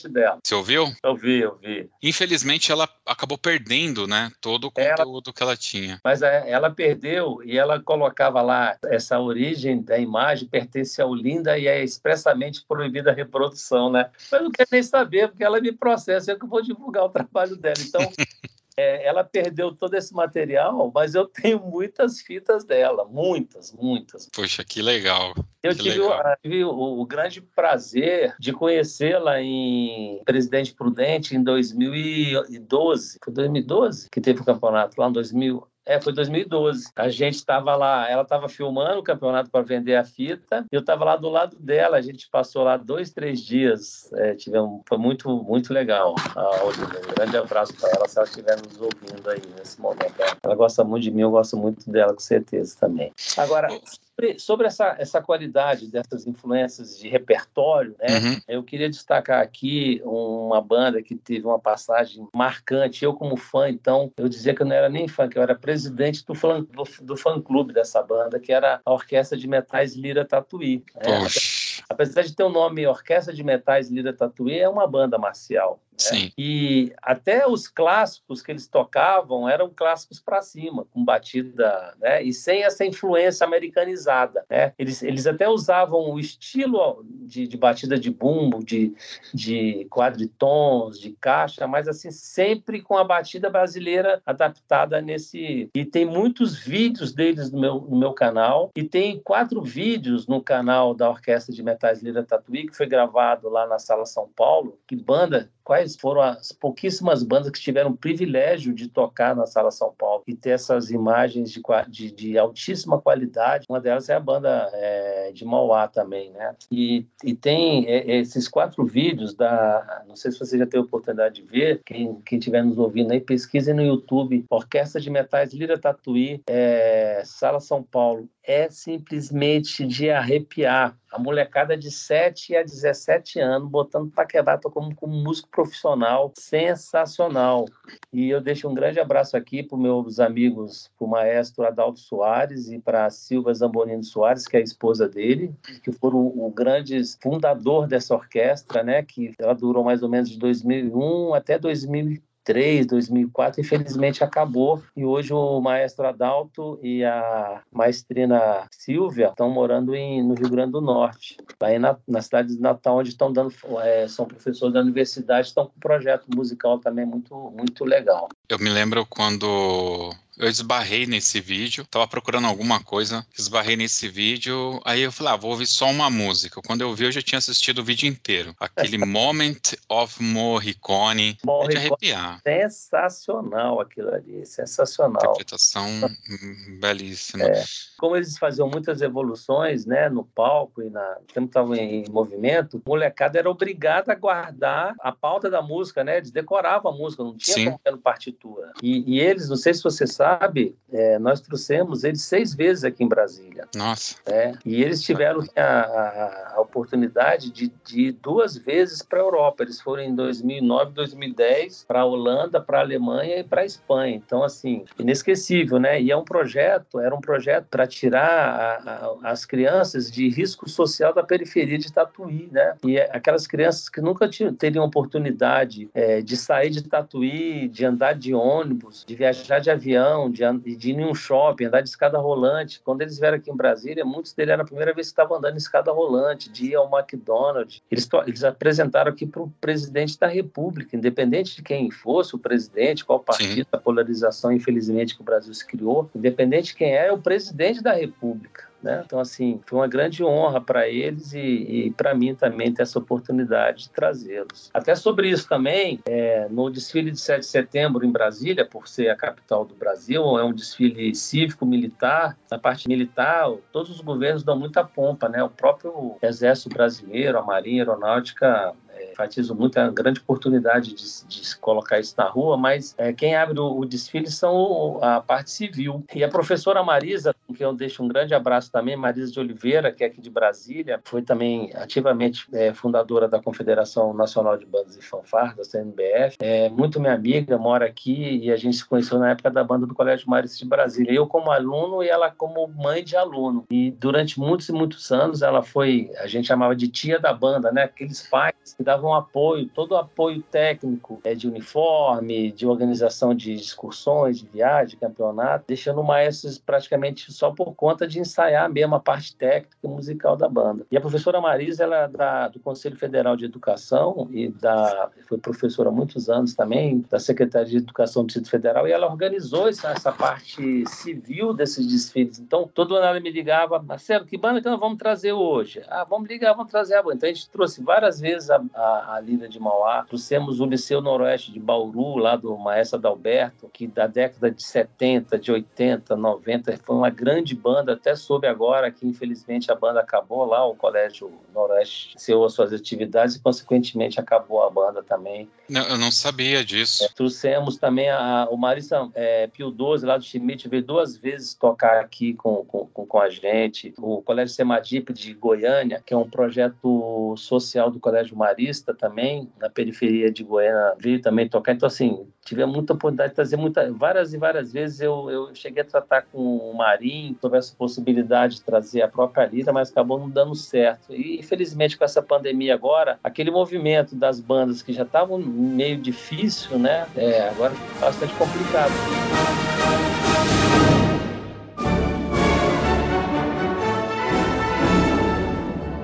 Dela. Você ouviu? Eu vi, eu vi. Infelizmente, ela acabou perdendo, né? Todo o conteúdo ela, que ela tinha. Mas é, ela perdeu e ela colocava lá essa origem da imagem pertence ao Linda e é expressamente proibida a reprodução, né? Mas eu não quero nem saber, porque ela me processa, eu que vou divulgar o trabalho dela. Então, é, ela perdeu todo esse material, mas eu tenho muitas fitas dela, muitas, muitas. Poxa, que legal. Eu que tive, legal. O, tive o, o, grande prazer de conhecê-la em Presidente Prudente em 2012. Foi 2012 que teve o campeonato lá em 2000. É, foi 2012. A gente estava lá, ela estava filmando o campeonato para vender a fita, eu estava lá do lado dela. A gente passou lá dois, três dias. É, tivemos, foi muito, muito legal. Um grande abraço para ela, se ela estiver nos ouvindo aí nesse momento. Ela gosta muito de mim, eu gosto muito dela, com certeza também. Agora, sobre, sobre essa, essa qualidade dessas influências de repertório, né? Uhum. Eu queria destacar aqui uma banda que teve uma passagem marcante. Eu, como fã, então, eu dizia que eu não era nem fã, que eu era presidente do fã, do, do fã-clube dessa banda, que era a Orquestra de Metais Lira Tatuí. Né? Apesar de ter o nome Orquestra de Metais Lira Tatuí, é uma banda marcial. Sim. E até os clássicos que eles tocavam eram clássicos para cima, com batida, né? E sem essa influência americanizada, né? Eles, eles até usavam o estilo de, de batida de bumbo, de, de quadritons, de caixa, mas assim sempre com a batida brasileira adaptada nesse. E tem muitos vídeos deles no meu, no meu canal e tem quatro vídeos no canal da Orquestra de Metais Lira Tatuí que foi gravado lá na Sala São Paulo. Que banda quais foram as pouquíssimas bandas que tiveram o privilégio de tocar na Sala São Paulo e ter essas imagens de, de, de altíssima qualidade. Uma delas é a banda é, de Mauá também, né? E, e tem é, esses quatro vídeos da... Não sei se você já teve a oportunidade de ver, quem, quem estiver nos ouvindo aí, pesquisem no YouTube, Orquestra de Metais Lira Tatuí, é, Sala São Paulo. É simplesmente de arrepiar a molecada de 7 a 17 anos, botando para quebrar, tô como, como músico profissional, sensacional. E eu deixo um grande abraço aqui para meus amigos, para o maestro Adalto Soares e para Silva Zambonino Soares, que é a esposa dele, que foram o, o grande fundador dessa orquestra, né, que ela durou mais ou menos de 2001 até 2000 2003, 2004, infelizmente acabou. E hoje o maestro Adalto e a maestrina Silvia estão morando em, no Rio Grande do Norte, aí na, na cidade de Natal, onde estão dando, é, são professores da universidade, estão com um projeto musical também muito, muito legal. Eu me lembro quando eu esbarrei nesse vídeo, tava procurando alguma coisa, esbarrei nesse vídeo, aí eu falei, ah, vou ouvir só uma música. Quando eu vi, eu já tinha assistido o vídeo inteiro. Aquele Moment of Morricone, Morricone. de arrepiar. Sensacional aquilo ali, sensacional. Interpretação belíssima. É. Como eles faziam muitas evoluções, né, no palco e na tempo estavam em movimento, o molecada era obrigada a guardar a pauta da música, né? Eles decoravam a música, não tinha Sim. como ter partitura. E, e, eles, não sei se você sabe, é, nós trouxemos eles seis vezes aqui em Brasília. Nossa. É, e eles tiveram a, a, a oportunidade de, de ir duas vezes para a Europa. Eles foram em 2009, 2010 para a Holanda, para a Alemanha e para a Espanha. Então, assim, inesquecível, né? E é um projeto, era um projeto para tirar a, a, as crianças de risco social da periferia de Tatuí, né? E é aquelas crianças que nunca tinham, teriam oportunidade é, de sair de Tatuí, de andar de ônibus, de viajar de avião, de, de ir em um shopping, andar de escada rolante. Quando eles vieram aqui em Brasília, muitos deles era a primeira vez que estavam andando em escada rolante, de ir ao McDonald's. Eles, eles apresentaram aqui para o presidente da República, independente de quem fosse o presidente, qual partido, Sim. a polarização, infelizmente, que o Brasil se criou, independente de quem é, é o presidente da República. Né? Então, assim, foi uma grande honra para eles e, e para mim também ter essa oportunidade de trazê-los. Até sobre isso também, é, no desfile de 7 de setembro em Brasília, por ser a capital do Brasil, é um desfile cívico-militar. Na parte militar, todos os governos dão muita pompa, né? O próprio Exército Brasileiro, a Marinha Aeronáutica enfatizo muito a grande oportunidade de, de colocar isso na rua, mas é, quem abre o, o, desfile são a parte civil. E a professora Marisa, com quem eu deixo um grande abraço também, Marisa de Oliveira, que é aqui de Brasília, foi também ativamente é, fundadora da Confederação Nacional de Bandas e Fanfarras, da CNBF, é muito minha amiga, mora aqui e a gente se conheceu na época da banda do Colégio Marista de Brasília. Eu como aluno e ela como mãe de aluno. E durante muitos e muitos anos ela foi, a gente chamava de tia da banda, né? Aqueles pais que davam apoio, todo o apoio técnico é, de uniforme, de organização de excursões, de viagem, de campeonato, deixando o maestro praticamente só por conta de ensaiar mesmo a parte técnica e musical da banda. E a professora Marisa, ela é da, do Conselho Federal de Educação e da, foi professora há muitos anos também, da Secretaria de Educação do Distrito Federal, e ela organizou essa, essa parte civil desses desfiles. Então, todo ano ela me ligava, Marcelo, que banda que nós vamos trazer hoje? Ah, vamos ligar, vamos trazer a banda. Então, a gente trouxe várias vezes a, a, a Lira de Mauá, trouxemos o Liceu Noroeste de Bauru, lá do Maestro Adalberto, que da década de 70, de 80, 90, foi uma grande banda, até soube agora que infelizmente a banda acabou lá, o Colégio Noroeste encerrou as suas atividades e consequentemente acabou a banda também. Não, eu não sabia disso. É, trouxemos também a, o Marisa é, Pio 12, lá do Schmidt, veio duas vezes tocar aqui com, com, com a gente. O Colégio Semadip de Goiânia, que é um projeto social do Colégio Marista também, na periferia de Goiânia, veio também tocar. Então, assim, tivemos muita oportunidade de trazer muita, várias e várias vezes eu, eu cheguei a tratar com o Marinho sobre essa possibilidade de trazer a própria Lira, mas acabou não dando certo. E infelizmente com essa pandemia agora, aquele movimento das bandas que já estavam meio difícil, né? É, agora fica bastante complicado.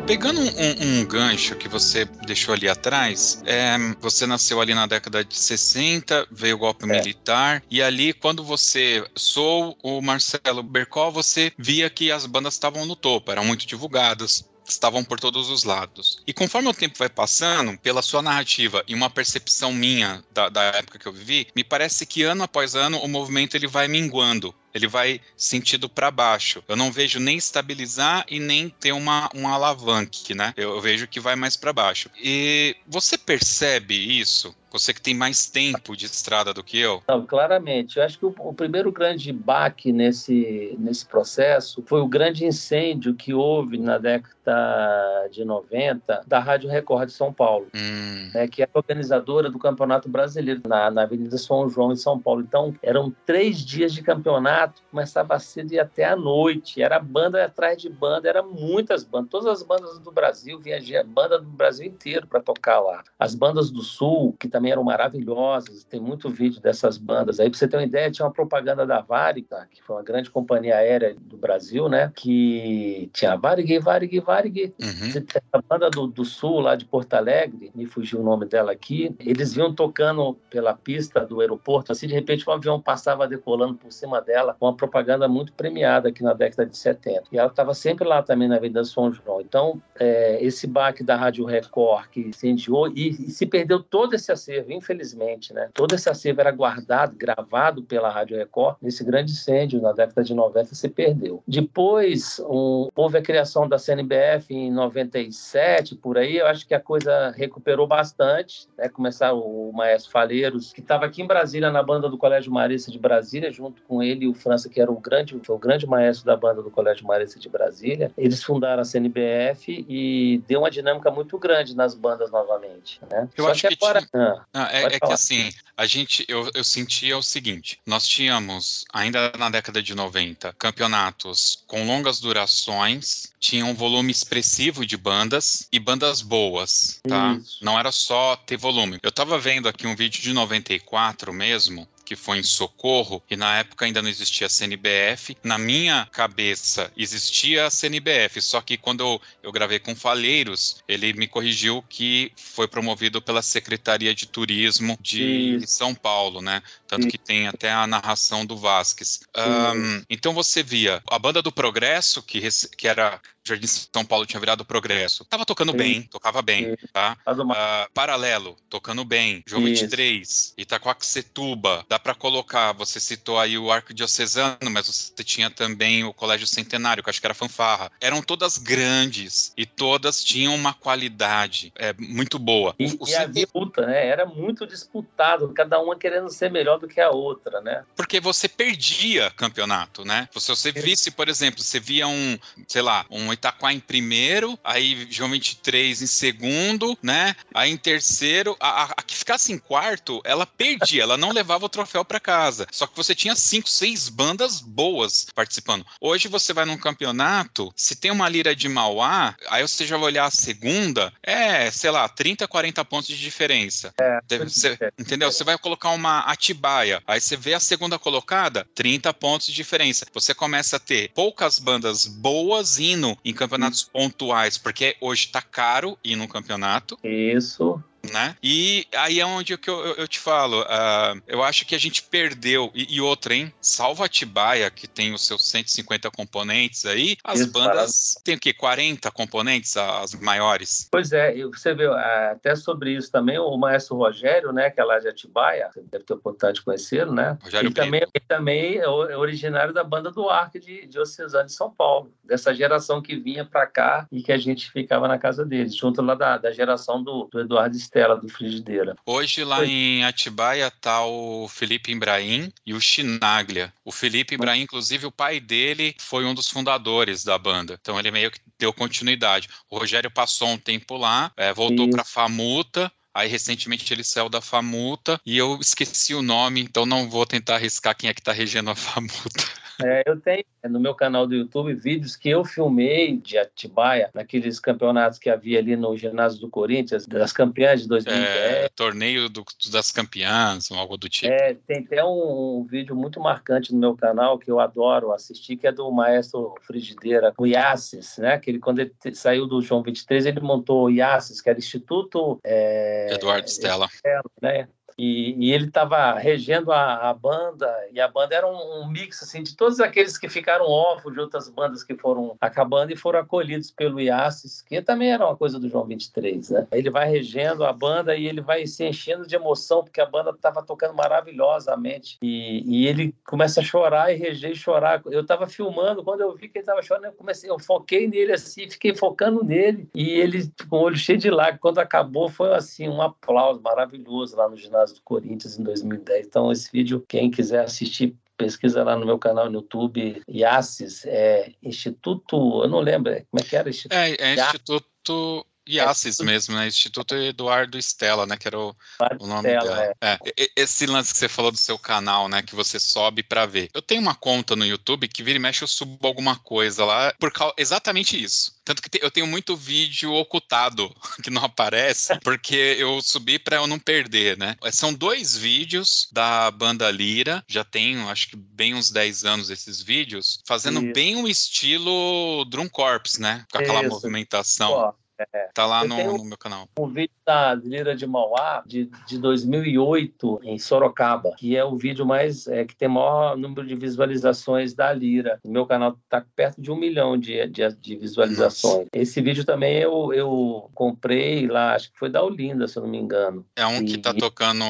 Pegando um, um, gancho que você deixou ali atrás, é, você nasceu ali na década de 60, veio o golpe é. militar, e ali, quando você sou o Marcelo Bercol, você via que as bandas estavam no topo, eram muito divulgadas estavam por todos os lados. E conforme o tempo vai passando, pela sua narrativa e uma percepção minha da, da época que eu vivi, me parece que ano após ano o movimento ele vai minguando ele vai sentido para baixo. Eu não vejo nem estabilizar e nem ter uma, um alavanque, né? Eu, vejo que vai mais para baixo. E você percebe isso? Você que tem mais tempo de estrada do que eu? Não, claramente. Eu acho que o, o, primeiro grande baque nesse, nesse processo foi o grande incêndio que houve na década de 90 da Rádio Record de São Paulo, hum. né, que é organizadora do Campeonato Brasileiro na, na Avenida São João, em São Paulo. Então, eram três dias de campeonato campeonato começava cedo e até à noite. Era banda atrás de banda, era muitas bandas. Todas as bandas do Brasil, viajei banda do Brasil inteiro para tocar lá. As bandas do Sul, que também eram maravilhosas, tem muito vídeo dessas bandas. Aí, para você ter uma ideia, tinha uma propaganda da Varig, que foi uma grande companhia aérea do Brasil, né? Que tinha Varig, Varig, Varig. Uhum. A banda do, do Sul, lá de Porto Alegre, me fugiu o nome dela aqui, eles vinham tocando pela pista do aeroporto, assim, de repente um avião passava decolando por cima dela, com uma propaganda muito premiada aqui na década de 70. E ela estava sempre lá também na Avenida São João. Então, é, esse baque da Rádio Record que incendiou e, e, se perdeu todo esse acervo, infelizmente, né? Todo esse acervo era guardado, gravado pela Rádio Record. Nesse grande incêndio na década de 90 se perdeu. Depois, um, houve a criação da CNBF em 97, por aí, eu acho que a coisa recuperou bastante, né? Começaram o Maestro Faleiros, que estava aqui em Brasília na banda do Colégio Marista de Brasília, junto com ele e o França, que era o grande, foi o grande maestro da banda do Colégio Marista de Brasília. Eles fundaram a CNBF e deu uma dinâmica muito grande nas bandas novamente, né? Eu Só acho que, que agora... Tinha... Ah, é, é que assim, a gente, eu, eu sentia o seguinte, nós tínhamos, ainda na década de 90, campeonatos com longas durações, tinha um volume expressivo de bandas e bandas boas, tá? Isso. Não era só ter volume. Eu tava vendo aqui um vídeo de 94 mesmo, que foi em Socorro, e na época ainda não existia a CNBF. Na minha cabeça existia a CNBF, só que quando eu, eu gravei com Falheiros, ele me corrigiu que foi promovido pela Secretaria de Turismo de Isso. São Paulo, né? Tanto Isso. que tem até a narração do Vasques. Um, então você via a banda do Progresso, que, que era Jardim São Paulo tinha virado Progresso. Tava tocando Sim. bem, tocava bem, Sim. tá? Uh, Paralelo, tocando bem. João Isso. 23, Itacoaxetuba. Dá para colocar, você citou aí o Arco Diocesano, mas você tinha também o Colégio Centenário, que acho que era fanfarra. Eram todas grandes e todas tinham uma qualidade é, muito boa. E, o e a disputa, né? Era muito disputado, cada uma querendo ser melhor do que a outra, né? Porque você perdia campeonato, né? Se você visse, por exemplo, você via um, sei lá, um Itaquá em primeiro, aí João 23 em segundo, né? Aí em terceiro, a, a, a que ficasse em quarto, ela perdia, ela não levava o troféu para casa. Só que você tinha cinco, seis bandas boas participando. Hoje você vai num campeonato, se tem uma lira de Mauá, aí você já vai olhar a segunda, é, sei lá, 30, 40 pontos de diferença. É, você, entendeu? Você vai colocar uma Atibaia, aí você vê a segunda colocada, 30 pontos de diferença. Você começa a ter poucas bandas boas indo em campeonatos pontuais, porque hoje tá caro ir num campeonato. Isso né? E aí é onde eu, eu, eu te falo, uh, eu acho que a gente perdeu, e, e, outra, hein? Salva Atibaia, que tem os seus 150 componentes aí, as Isso, bandas tem o quê? 40 componentes, as maiores? Pois é, você viu, até sobre isso também, o maestro Rogério, né, que é lá de Atibaia, deve ter oportunidade de conhecê-lo, né? Rogério ele também, ele também é originário da banda do Arco de Diocesano de São Paulo, dessa geração que vinha para cá e que a gente ficava na casa deles, junto lá da, da geração do, do Eduardo Estela do Frigideira. Hoje lá Foi. em Atibaia tá o Felipe Ibrahim e o Chinaglia. O Felipe Ibrahim, inclusive, o pai dele foi um dos fundadores da banda. Então ele meio que deu continuidade. O Rogério passou um tempo lá, é, voltou para Famuta, Aí recentemente ele saiu da Famuta e eu esqueci o nome, então não vou tentar arriscar quem é que está regendo a Famuta. É, eu tenho no meu canal do YouTube vídeos que eu filmei de Atibaia, naqueles campeonatos que havia ali no ginásio do Corinthians, das campeãs de 2010. É, torneio do, das campeãs, algo do tipo. É, tem até um, um, vídeo muito marcante no meu canal que eu adoro assistir, que é do maestro Frigideira, o Iassis, né? Que ele, quando ele saiu do João 23, ele montou o Iassis, que era Instituto... É, Eduardo Stella. Stella né? E, e, ele estava regendo a, a, banda, e a banda era um, um, mix assim, de todos aqueles que ficaram órfãos de outras bandas que foram acabando e foram acolhidos pelo Iassis, que também era uma coisa do João 23. Né? Ele vai regendo a banda e ele vai se enchendo de emoção, porque a banda estava tocando maravilhosamente. E, e, ele começa a chorar e reger e chorar. Eu estava filmando, quando eu vi que ele estava chorando, eu comecei, eu foquei nele assim, fiquei focando nele, e ele com o olho cheio de lágrimas. Quando acabou, foi assim, um aplauso maravilhoso lá no ginásio do Corinthians em 2010. Então, esse vídeo, quem quiser assistir, pesquisa lá no meu canal no YouTube, IASIS, é Instituto, eu não lembro, como é que era? Instituto... É, é Instituto IACES é, mesmo, né? Instituto Eduardo Stella, né? Que era o, o nome Stella, dela. É. É. Esse lance que você falou do seu canal, né? Que você sobe para ver. Eu tenho uma conta no YouTube que vira e mexe eu subo alguma coisa lá por causa exatamente isso. Tanto que eu tenho muito vídeo ocultado que não aparece, porque eu subi para eu não perder, né? São dois vídeos da banda Lira, já tenho acho que bem uns 10 anos esses vídeos, fazendo Isso. bem o estilo Drum Corps, né? Com aquela Isso. movimentação. Pô. É. Tá lá no, no, meu canal. Um vídeo da Lira de Mauá de, de 2008 em Sorocaba, que é o vídeo mais é, que tem maior número de visualizações da Lira. O meu canal tá perto de um milhão de, de, de visualizações. Nossa. Esse vídeo também eu, eu comprei lá, acho que foi da Olinda, se eu não me engano. É um e, que tá tocando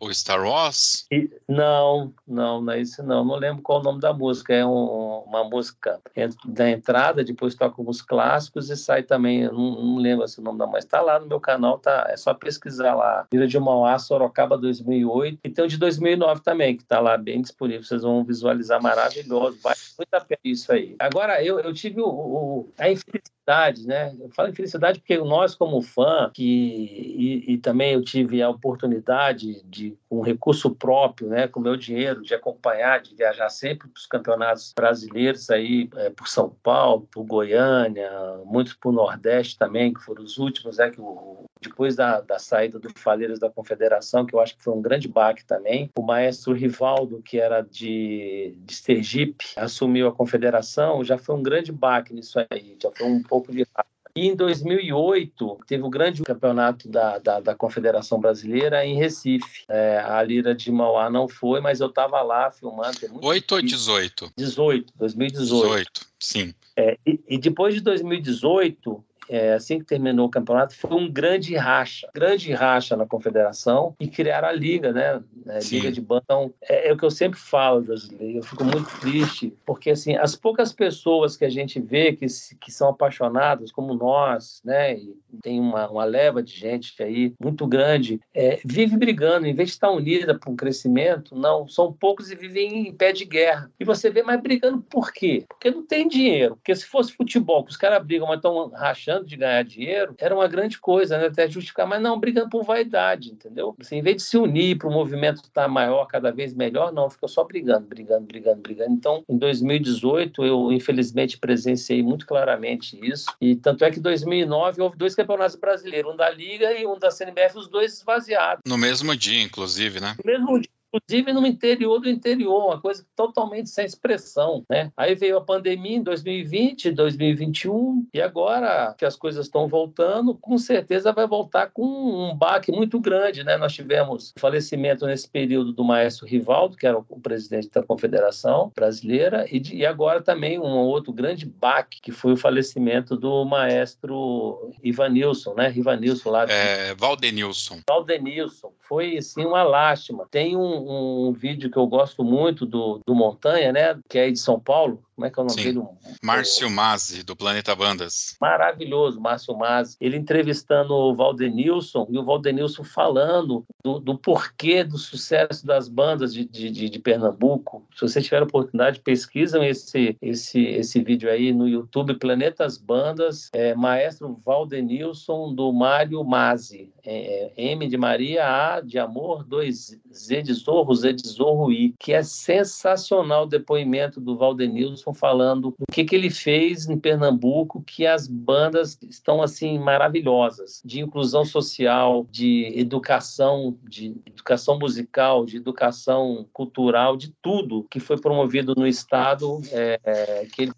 o Star Wars? E, não, não, não é esse não. Não lembro qual é o nome da música. É um, uma música da entrada, depois toca alguns clássicos e sai também não, não lembro assim, o nome da, mas está lá no meu canal, tá, é só pesquisar lá. Vila de Mauá, Sorocaba 2008, e tem o de 2009 também, que está lá bem disponível, vocês vão visualizar maravilhoso, vale muito a pena isso aí. Agora, eu, eu tive o, o, a infelicidade felicidade, né? Eu falo em felicidade porque nós, como fã, que, e, e, também eu tive a oportunidade de, com recurso próprio, né, com meu dinheiro, de acompanhar, de viajar sempre para os campeonatos brasileiros aí, é, por São Paulo, por Goiânia, muitos por Nordeste também, que foram os últimos, né, que o, depois da, da saída do Faleiros da Confederação, que eu acho que foi um grande baque também, o maestro Rivaldo, que era de, de Sergipe, assumiu a confederação, já foi um grande baque nisso aí, já foi um de e em 2008, teve o grande campeonato da, da, da Confederação Brasileira em Recife. É, a Lira de Mauá não foi, mas eu estava lá filmando. 8 ou 18? 18, 2018. 18, sim. É, e, e depois de 2018, é, assim que terminou o campeonato, foi um grande racha, grande racha na confederação e criaram a liga, né? A liga de banda. Então, é, é, o que eu sempre falo, Josilei. Eu fico muito triste, porque assim, as poucas pessoas que a gente vê que, que são apaixonadas, como nós, né? E tem uma, uma leva de gente aí muito grande, é, vive brigando, em vez de estar unida para um crescimento, não, são poucos e vivem em pé de guerra. E você vê, mas brigando por quê? Porque não tem dinheiro. Porque se fosse futebol, que os caras brigam, mas estão rachando de ganhar dinheiro, era uma grande coisa, né? até justificar, mas não, brigando por vaidade, entendeu? Assim, em vez de se unir para o movimento estar tá maior, cada vez melhor, não, ficou só brigando, brigando, brigando, brigando. Então, em 2018, eu infelizmente presenciei muito claramente isso, e tanto é que em 2009 houve dois campeonatos brasileiros, um da Liga e um da CNBF, os dois esvaziados. No mesmo dia, inclusive, né? No mesmo dia inclusive no interior do interior, uma coisa totalmente sem expressão, né? Aí veio a pandemia em 2020, 2021 e agora que as coisas estão voltando, com certeza vai voltar com um baque muito grande, né? Nós tivemos falecimento nesse período do maestro Rivaldo, que era o presidente da Confederação Brasileira, e, de, e agora também um outro grande baque, que foi o falecimento do maestro Ivanilson, né? Ivanilson lá. É, Valdenilson. Valdenilson. Foi, assim, uma lástima. Tem um, um vídeo que eu gosto muito do, do Montanha, né? Que é de São Paulo, como é que é o nome Sim. dele? Márcio Mazzi, do Planeta Bandas. Maravilhoso, Márcio Mazzi. Ele entrevistando o Valdenilson e o Valdenilson falando do, do porquê do sucesso das bandas de, de, de, Pernambuco. Se vocês tiverem oportunidade, pesquisam esse, esse, esse vídeo aí no YouTube, Planetas Bandas, é, Maestro Valdenilson, do Mário Mazzi. É, é, M de Maria, A de Amor, 2 Z de Zorro, Z de Zorro que é sensacional o depoimento do Valdenilson falando do que, que ele fez em Pernambuco, que as bandas estão assim maravilhosas, de inclusão social, de educação, de educação musical, de educação cultural, de tudo que foi promovido no estado, é, é, que ele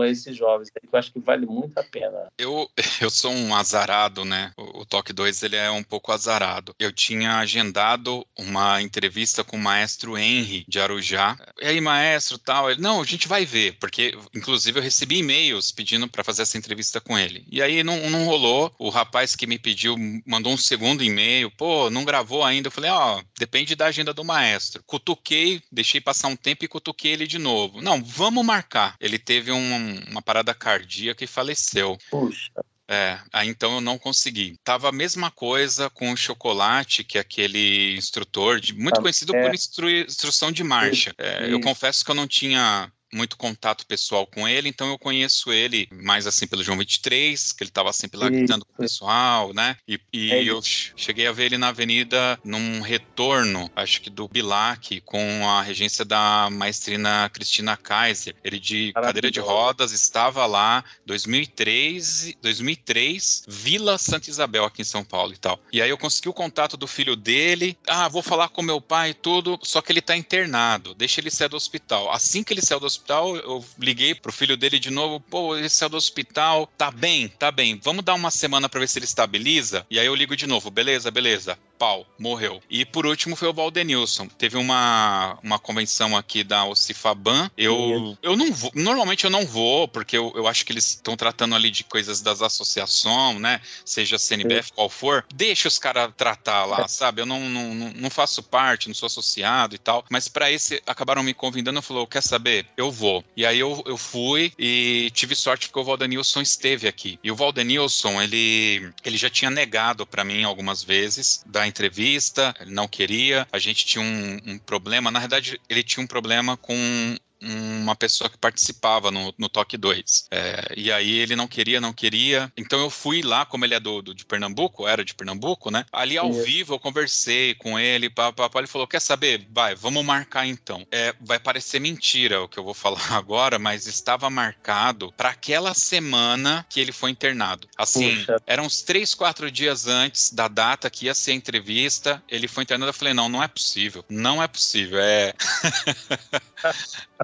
a esses jovens. Eu acho que vale muito a pena. Eu, eu sou um azarado, né? O, o Toque 2 ele é um pouco azarado. Eu tinha agendado uma entrevista com o maestro Henry de Arujá. E aí, maestro, tal. Ele, não, a gente vai ver, porque inclusive eu recebi e-mails pedindo para fazer essa entrevista com ele. E aí não, não rolou. O rapaz que me pediu mandou um segundo e-mail. Pô, não gravou ainda. Eu falei, ó, oh, depende da agenda do maestro. Cutuquei, deixei passar um tempo e cutuquei ele de novo. Não, vamos marcar. Ele teve teve um, uma parada cardíaca e faleceu. Puxa. É, aí então eu não consegui. Tava a mesma coisa com o chocolate, que é aquele instrutor, de, muito ah, conhecido é. por instru, instrução de marcha. É, eu confesso que eu não tinha muito contato pessoal com ele, então eu conheço ele mais assim pelo João 23, que ele estava sempre lá gritando com o pessoal, né? E, e é eu cheguei a ver ele na avenida num retorno, acho que do Bilac, com a regência da maestrina Cristina Kaiser. Ele de cadeira de rodas estava lá 2003, 2003, Vila Santa Isabel aqui em São Paulo e tal. E aí eu consegui o contato do filho dele. Ah, vou falar com meu pai e tudo, só que ele tá internado. Deixa ele sair do hospital. Assim que ele saiu do hospital, eu liguei pro filho dele de novo. Pô, ele saiu do hospital. Tá bem, tá bem. Vamos dar uma semana para ver se ele estabiliza. E aí eu ligo de novo. Beleza, beleza pau, morreu. E por último foi o Valdenilson. Teve uma, uma convenção aqui da Ocifaban. Eu, eu não vou, normalmente eu não vou, porque eu, eu acho que eles estão tratando ali de coisas das associações, né? Seja CNBF, Sim. qual for. Deixa os caras tratar lá, é. sabe? Eu não, não, não faço parte, não sou associado e tal. Mas para esse, acabaram me convidando, falou: quer saber? Eu vou. E aí eu, eu fui e tive sorte porque o Valdenilson esteve aqui. E o Valdenilson, ele, ele já tinha negado para mim algumas vezes da entrevista, ele não queria. A gente tinha um, um problema, na verdade, ele tinha um problema com uma pessoa que participava no, no Toque 2. É, e aí ele não queria, não queria. Então eu fui lá, como ele é do, do de Pernambuco, era de Pernambuco, né? Ali ao Sim. vivo eu conversei com ele, papai ele falou: quer saber? Vai, vamos marcar então. É, vai parecer mentira o que eu vou falar agora, mas estava marcado para aquela semana que ele foi internado. Assim, Puxa. eram uns três, quatro dias antes da data que ia ser a entrevista. Ele foi internado. Eu falei: não, não é possível. Não é possível. É.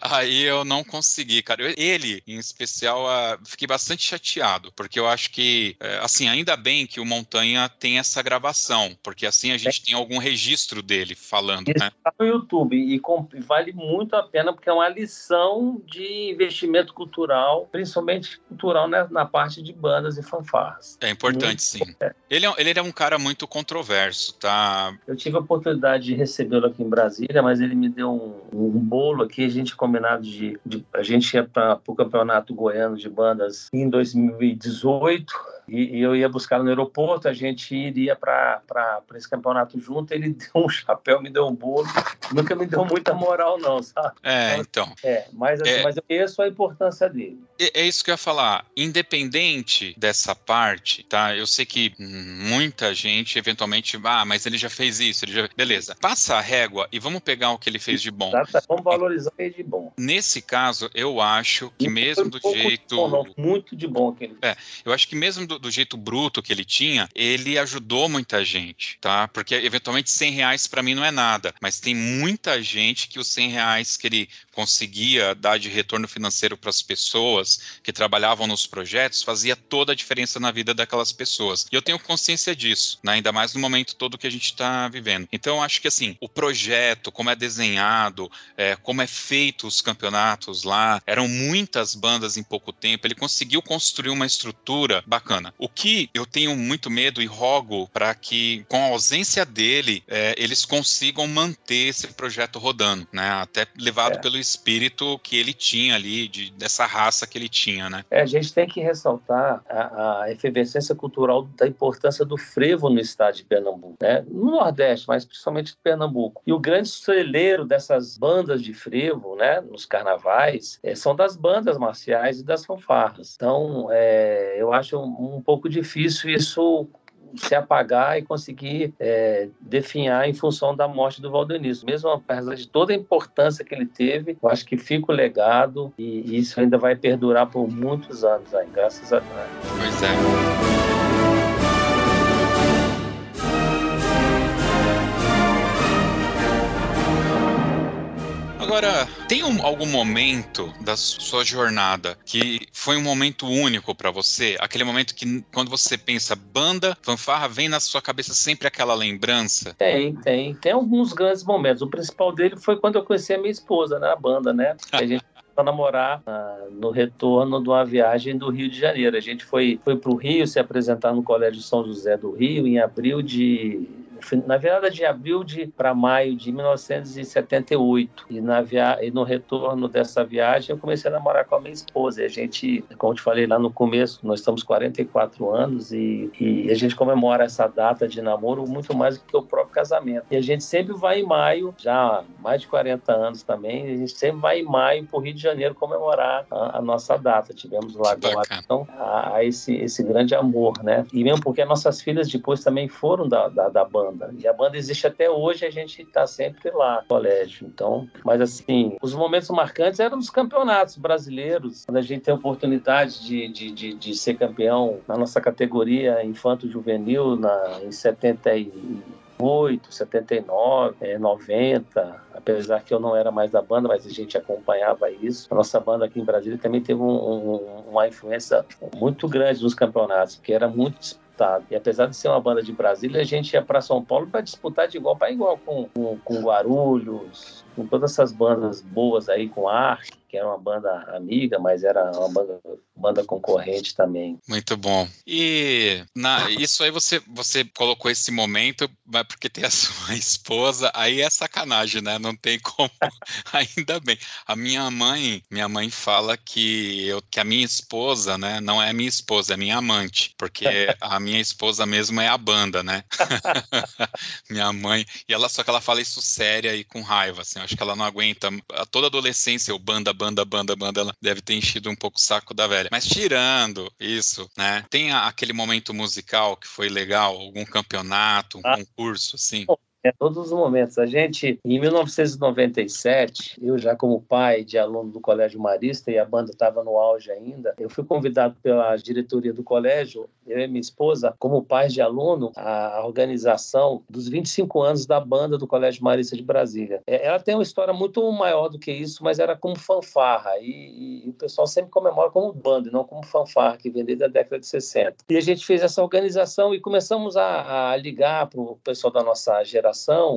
Aí eu não consegui, cara. Ele, em especial, fiquei bastante chateado, porque eu acho que, é, assim, ainda bem que o Montanha tem essa gravação, porque assim a gente é. tem algum registro dele falando, Isso né? Tá no YouTube e vale muito a pena, porque é uma lição de investimento cultural, principalmente cultural né, na parte de bandas e fanfarras. É importante, muito sim. É. Ele, é, ele é um cara muito controverso, tá? Eu tive a oportunidade de recebê-lo aqui em Brasília, mas ele me deu um, um bolo aqui, a gente combinado de, de a gente ia para o campeonato goiano de bandas em 2018 e, e, eu ia buscar no aeroporto, a gente iria para esse campeonato junto. Ele deu um chapéu, me deu um bolo. Nunca me deu muita moral, não, sabe? É, então. É, mas, assim, é, mas eu conheço a importância dele. É, é, isso que eu ia falar. Independente dessa parte, tá? Eu sei que muita gente eventualmente, ah, mas ele já fez isso, ele já. Beleza. Passa a régua e vamos pegar o que ele fez de bom. Vamos valorizar o que de bom. Nesse caso, eu acho que muito mesmo do jeito. Bom, não, muito de bom aquele. É, eu acho que mesmo do do, do, jeito bruto que ele tinha, ele ajudou muita gente, tá? Porque eventualmente 100 reais para mim não é nada, mas tem muita gente que os 100 reais que ele conseguia dar de retorno financeiro para as pessoas que trabalhavam nos projetos fazia toda a diferença na vida daquelas pessoas. E eu tenho consciência disso, né? ainda mais no momento todo que a gente está vivendo. Então, eu acho que assim, o projeto, como é desenhado, é, como é feito os campeonatos lá, eram muitas bandas em pouco tempo. Ele conseguiu construir uma estrutura bacana. O que eu tenho muito medo e rogo para que, com a ausência dele, é, eles consigam manter esse projeto rodando, né? Até levado é. pelo espírito que ele tinha ali, de, dessa raça que ele tinha, né? É, a gente tem que ressaltar a, a efervescência cultural da importância do frevo no estado de Pernambuco, né? No Nordeste, mas principalmente em Pernambuco. E o grande celeiro dessas bandas de frevo, né? Nos carnavais, é, são das bandas marciais e das fanfarras. Então, é, eu acho um um pouco difícil isso se apagar e conseguir é, definhar em função da morte do Valdenício. Mesmo apesar de toda a importância que ele teve, eu acho que fica o legado e isso ainda vai perdurar por muitos anos aí, graças a Deus. Pois é. Agora, tem um, algum momento da sua jornada que foi um momento único para você? Aquele momento que, quando você pensa banda, fanfarra, vem na sua cabeça sempre aquela lembrança? Tem, tem. Tem alguns grandes momentos. O principal dele foi quando eu conheci a minha esposa, né? A banda, né? A gente a namorar uh, no retorno de uma viagem do Rio de Janeiro. A gente foi, foi para o Rio se apresentar no Colégio São José do Rio em abril de na virada de abril para maio de 1978. E, na via, e no retorno dessa viagem eu comecei a namorar com a minha esposa. E a gente, como eu te falei lá no começo, nós estamos 44 anos e, e a gente comemora essa data de namoro muito mais do que o próprio casamento. E a gente sempre vai em maio, já há mais de 40 anos também, a gente sempre vai em maio para o Rio de Janeiro comemorar a, a nossa data. Tivemos lá então, a, a, esse, esse grande amor, né? E mesmo porque nossas filhas depois também foram da, da, da banda. E a banda existe até hoje, a gente está sempre lá no colégio. Então, mas assim, os momentos marcantes eram os campeonatos brasileiros, quando a gente tem a oportunidade de, de, de, de ser campeão na nossa categoria infanto-juvenil em 78, 79, é, 90, apesar que eu não era mais da banda, mas a gente acompanhava isso. A nossa banda aqui em Brasília também teve um, um, uma influência muito grande nos campeonatos, que era muito E apesar de ser uma banda de Brasília, a gente ia para São Paulo para disputar de igual para igual com, com, com Guarulhos, com todas essas bandas boas aí, com Ark, que era uma banda amiga, mas era uma banda, banda concorrente também. Muito bom. E na, isso aí você, você colocou esse momento, mas porque tem a sua esposa, aí é sacanagem, né? Não tem como. Ainda bem. A minha mãe, minha mãe fala que, eu, que a minha esposa, né, não é minha esposa, é minha amante, porque a minha esposa mesmo é a banda, né? minha mãe. E ela só que ela fala isso séria e com raiva, assim. Acho que ela não aguenta. Toda adolescência, o banda, banda banda, banda, banda, ela deve ter enchido um pouco o saco da velha. Mas tirando isso, né? Tem aquele momento musical que foi legal, algum campeonato, um ah. concurso, assim? É, todos os momentos. A gente, em 1997, eu já como pai de aluno do Colégio Marista e a banda estava no auge ainda, eu fui convidado pela diretoria do colégio, eu e minha esposa, como pai de aluno, a organização dos 25 anos da banda do Colégio Marista de Brasília. É, ela tem uma história muito maior do que isso, mas era como fanfarra e, e o pessoal sempre comemora como banda, não como fanfarra, que vem desde a década de 60. E a gente fez essa organização e começamos a, a ligar para o pessoal da nossa geração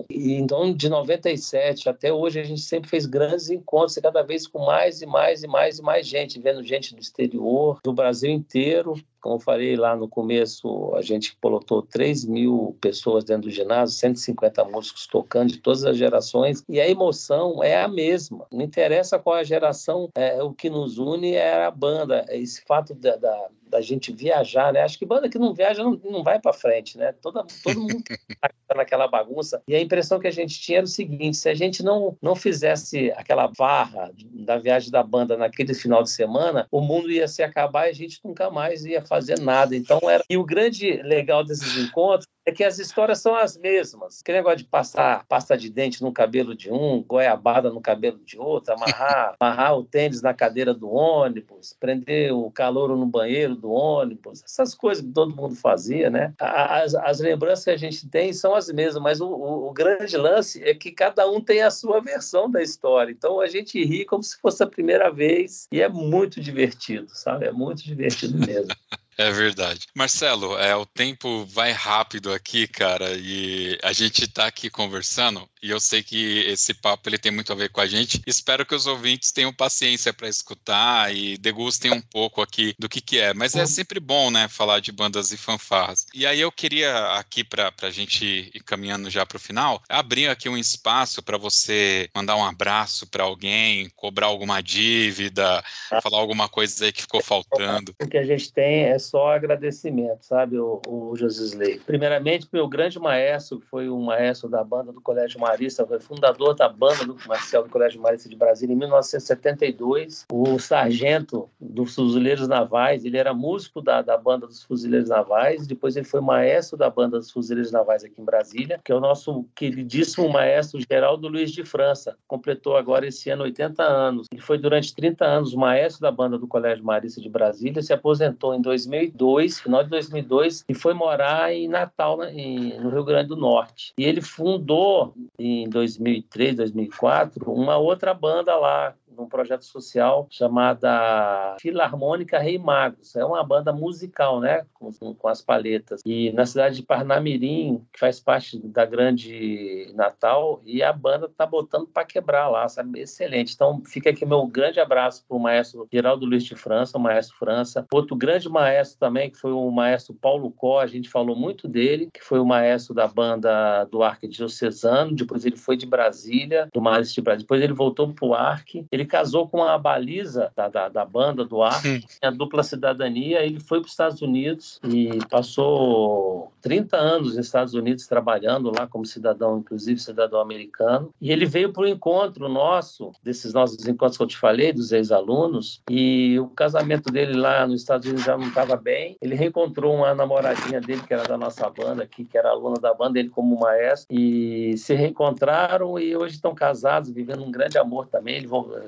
e então, de 97 até hoje, a gente sempre fez grandes encontros, cada vez com mais e mais e mais e mais gente, vendo gente do exterior, do Brasil inteiro. Como eu falei lá no começo, a gente colotou 3 mil pessoas dentro do ginásio, 150 músicos tocando de todas as gerações, e a emoção é a mesma. Não interessa qual a geração, é, o que nos une é a banda. Esse fato da, da da gente viajar, né? Acho que banda que não viaja não, não vai para frente, né? Todo, todo mundo tá naquela bagunça. E a impressão que a gente tinha era o seguinte: se a gente não, não fizesse aquela barra da viagem da banda naquele final de semana, o mundo ia se acabar e a gente nunca mais ia fazer nada. Então era. E o grande legal desses encontros é que as histórias são as mesmas. Aquele negócio de passar pasta de dente no cabelo de um, goiabada no cabelo de outro, amarrar, amarrar o tênis na cadeira do ônibus, prender o calouro no banheiro do ônibus, essas coisas que todo mundo fazia, né? As, as lembranças que a gente tem são as mesmas, mas o, o, o grande lance é que cada um tem a sua versão da história. Então a gente ri como se fosse a primeira vez e é muito divertido, sabe? É muito divertido mesmo. É verdade. Marcelo, é, o tempo vai rápido aqui, cara, e a gente está aqui conversando, e eu sei que esse papo ele tem muito a ver com a gente. Espero que os ouvintes tenham paciência para escutar e degustem um pouco aqui do que, que é. Mas é sempre bom, né, falar de bandas e fanfarras. E aí eu queria aqui, para a gente ir caminhando já para o final, abrir aqui um espaço para você mandar um abraço para alguém, cobrar alguma dívida, falar alguma coisa aí que ficou faltando. O que a gente tem é só agradecimento, sabe, o, o Josisley. Primeiramente, meu grande maestro, que foi o maestro da banda do Colégio Marista, foi fundador da banda do Marcel do Colégio Marista de Brasília em 1972. O sargento dos Fuzileiros Navais, ele era músico da, da banda dos Fuzileiros Navais, depois ele foi maestro da banda dos Fuzileiros Navais aqui em Brasília, que é o nosso queridíssimo maestro Geraldo Luiz de França. Completou agora esse ano 80 anos. Ele foi durante 30 anos maestro da banda do Colégio Marista de Brasília, se aposentou em 2000 2002, final de 2002, e foi morar em Natal, em, no Rio Grande do Norte. E ele fundou, em 2003, 2004, uma outra banda lá, num projeto social chamada Filarmônica Rei Magos. É uma banda musical, né? Com, com as paletas. E na cidade de Parnamirim, que faz parte da grande Natal, e a banda tá botando para quebrar lá, sabe? Excelente. Então fica aqui meu grande abraço para o maestro Geraldo Luiz de França, o maestro França. Outro grande maestro também, que foi o maestro Paulo Có, a gente falou muito dele, que foi o maestro da banda do Arquidiocesano, depois ele foi de Brasília, do Maris de Brasília, depois ele voltou para o Arque, ele casou com a baliza da, da, da banda do Arque, a dupla cidadania, ele foi para os Estados Unidos e passou 30 anos nos Estados Unidos trabalhando lá como cidadão, inclusive cidadão americano, e ele veio para o encontro nosso, desses nossos encontros que eu te falei, dos ex-alunos, e o casamento dele lá nos Estados Unidos já não estava bem, ele reencontrou uma namoradinha dele, que era da nossa banda aqui, que era aluna da banda, ele como maestro, e se reencontraram e hoje estão casados, vivendo um grande amor também. Ele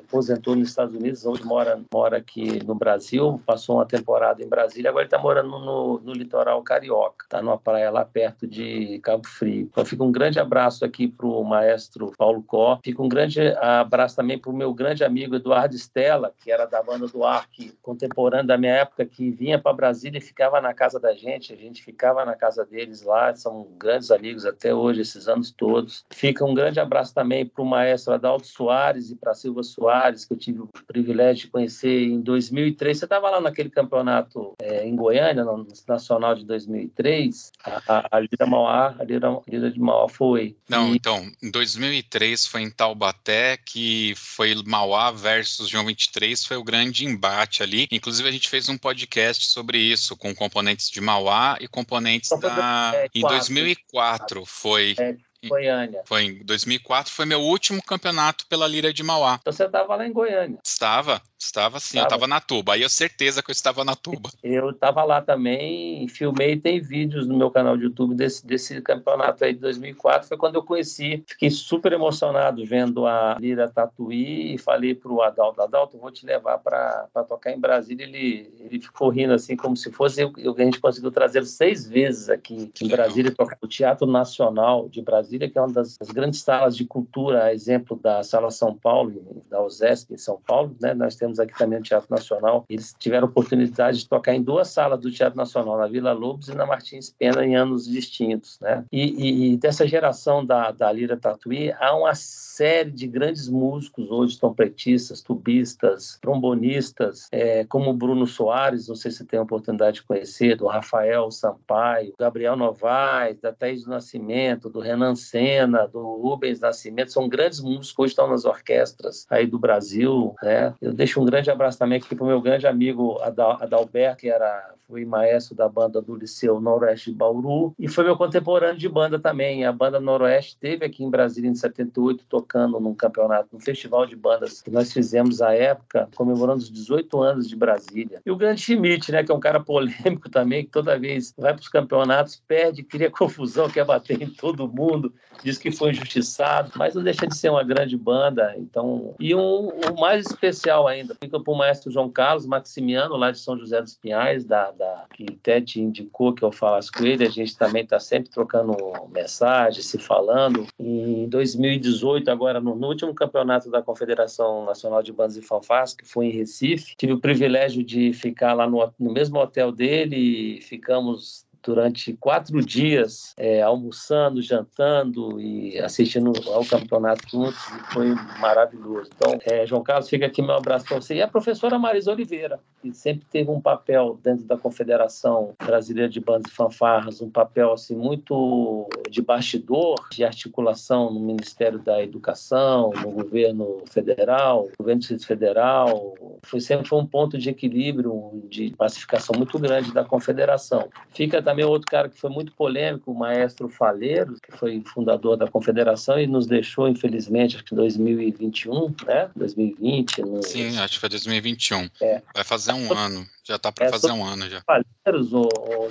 aposentou nos Estados Unidos, hoje mora, mora aqui no Brasil, passou uma temporada em Brasília, agora ele está morando no, no litoral carioca, está numa praia lá perto de Cabo Frio. Então fica um grande abraço aqui para o maestro Paulo Có, fica um grande abraço também para o meu grande amigo Eduardo Stella, que era da banda do Arque, contemporâneo da minha época, que vinha para Brasília e ficava na casa da gente, a gente ficava na casa deles lá, são grandes amigos até hoje, esses anos todos. Fica um grande abraço também para o maestro Adalto Soares e para Silva Soares, que eu tive o privilégio de conhecer em 2003. Você estava lá naquele campeonato é, em Goiânia, no Nacional de 2003, a, a, a Lira Mauá, a Lira, a Lira de Mauá foi. Não, e... então, em 2003 foi em Taubaté, que foi Mauá versus João 23, foi o grande embate ali. Inclusive, a gente fez um podcast sobre isso, com componentes de Mauá e componentes da. Em 2004 foi. É, Goiânia. Foi em 2004, foi meu último campeonato pela Lira de Mauá. Então você estava lá em Goiânia? Estava, estava sim, estava. eu estava na tuba. Aí eu certeza que eu estava na tuba. Eu estava lá também, filmei, tem vídeos no meu canal de YouTube desse, desse campeonato aí de 2004. Foi quando eu conheci, fiquei super emocionado vendo a Lira Tatuí e falei pro Adalto, Adalto, vou te levar para tocar em Brasília. Ele, ele ficou rindo assim, como se fosse eu, eu a gente conseguiu trazer seis vezes aqui em Brasília, tocar no Teatro Nacional de Brasília que é uma das, grandes salas de cultura, a exemplo da Sala São Paulo, da USESP em São Paulo. Né? Nós temos aqui também o Teatro Nacional. Eles tiveram oportunidade de tocar em duas salas do Teatro Nacional, na Vila Lobos e na Martins Pena, em anos distintos. Né? E, e dessa geração da, da Lira Tatuí, há uma série de grandes músicos hoje, trompetistas, tubistas, trombonistas, é, como Bruno Soares, não sei se tem a oportunidade de conhecer, do Rafael Sampaio, Gabriel Novaes, da Thaís do Nascimento, do Renan Senna, do Rubens Nascimento, são grandes músicos hoje estão nas orquestras aí do Brasil, né? Eu deixo um grande abraço também aqui para o meu grande amigo Adalberto, que era fui maestro da banda do Liceu Noroeste de Bauru e foi meu contemporâneo de banda também. A banda Noroeste teve aqui em Brasília em 78 tocando num campeonato, num festival de bandas que nós fizemos à época, comemorando os 18 anos de Brasília. E o grande Schmidt, né, que é um cara polêmico também, que toda vez vai para os campeonatos, perde, cria confusão, quer bater em todo mundo, diz que foi injustiçado, mas não deixa de ser uma grande banda. Então, e um, o mais especial ainda, fica para o maestro João Carlos Maximiano, lá de São José dos Pinhais, da, da que Tete indicou que eu falasse com ele. A gente também está sempre trocando mensagens, se falando. E em 2018, agora no, no último campeonato da Confederação Nacional de Bandas e Fanfarras, que foi em Recife, tive o privilégio de ficar lá no, no mesmo hotel dele e ficamos durante quatro dias, é, almoçando, jantando e assistindo ao campeonato juntos, e foi maravilhoso. Então, é, João Carlos, fica aqui meu abraço para você. E a professora Marisa Oliveira, que sempre teve um papel dentro da Confederação Brasileira de Bandas e Fanfarras, um papel assim muito de bastidor, de articulação no Ministério da Educação, no governo federal, no governo do Distrito Federal. Foi sempre foi um ponto de equilíbrio, de pacificação muito grande da Confederação. Fica também outro cara que foi muito polêmico, o maestro Faleiro, que foi fundador da Confederação e nos deixou, infelizmente, acho que em 2021, né? 2020. No... Sim, acho que foi 2021. É. Vai fazer um ano Já está para é, fazer um ano já. Falheiros, o, o,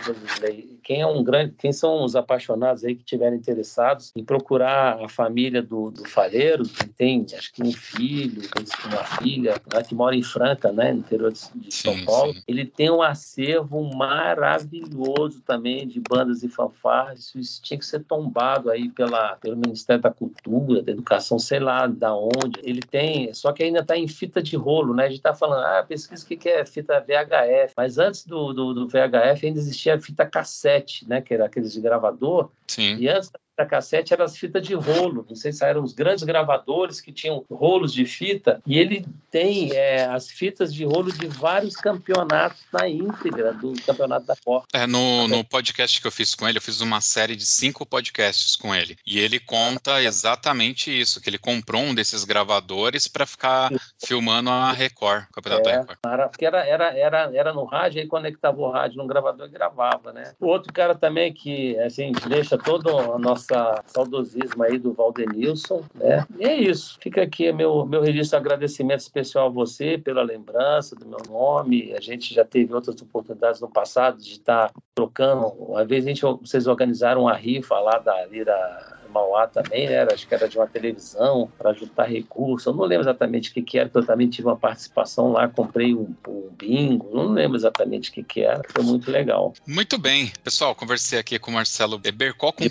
quem é um grande, quem são os apaixonados aí que estiverem interessados em procurar a família do, do Falheiro, que tem acho que um filho, uma filha, né, que mora em Franca, né, no interior de, de sim, São Paulo. Sim. Ele tem um acervo maravilhoso também de bandas e fanfarras. Isso tinha que ser tombado aí pela, pelo Ministério da Cultura, da Educação, sei lá da onde. Ele tem, só que ainda está em fita de rolo, né? A gente está falando, ah, pesquisa o que é fita VHF. Mas antes do, do, do VHF ainda existia a fita cassete, né? Que era aqueles de gravador. Sim. E antes da fita cassete eram as fitas de rolo. Não sei se eram os grandes gravadores que tinham rolos de fita. E ele tem é, as fitas de rolo de vários campeonatos na íntegra do campeonato da Copa. É, no, no podcast que eu fiz com ele, eu fiz uma série de cinco podcasts com ele. E ele conta exatamente isso: que ele comprou um desses gravadores para ficar filmando a Record, o campeonato é, da Record. Cara, porque era, era, era, era no rádio, aí conectava o rádio no gravador e gravava, né? O outro cara também que assim, deixa todo a nossa essa saudosismo aí do Valdenilson, né? E é isso. Fica aqui meu, meu registro de agradecimento especial a você pela lembrança do meu nome. A gente já teve outras oportunidades no passado de estar trocando. Uma vez a gente, vocês organizaram a rifa lá da Lira Mauá também, né? acho que era de uma televisão para juntar recursos. Eu não lembro exatamente o que, que era, porque eu também tive uma participação lá, comprei um, um bingo, não lembro exatamente o que, que era, foi muito legal. Muito bem, pessoal, conversei aqui com o Marcelo Bebercó com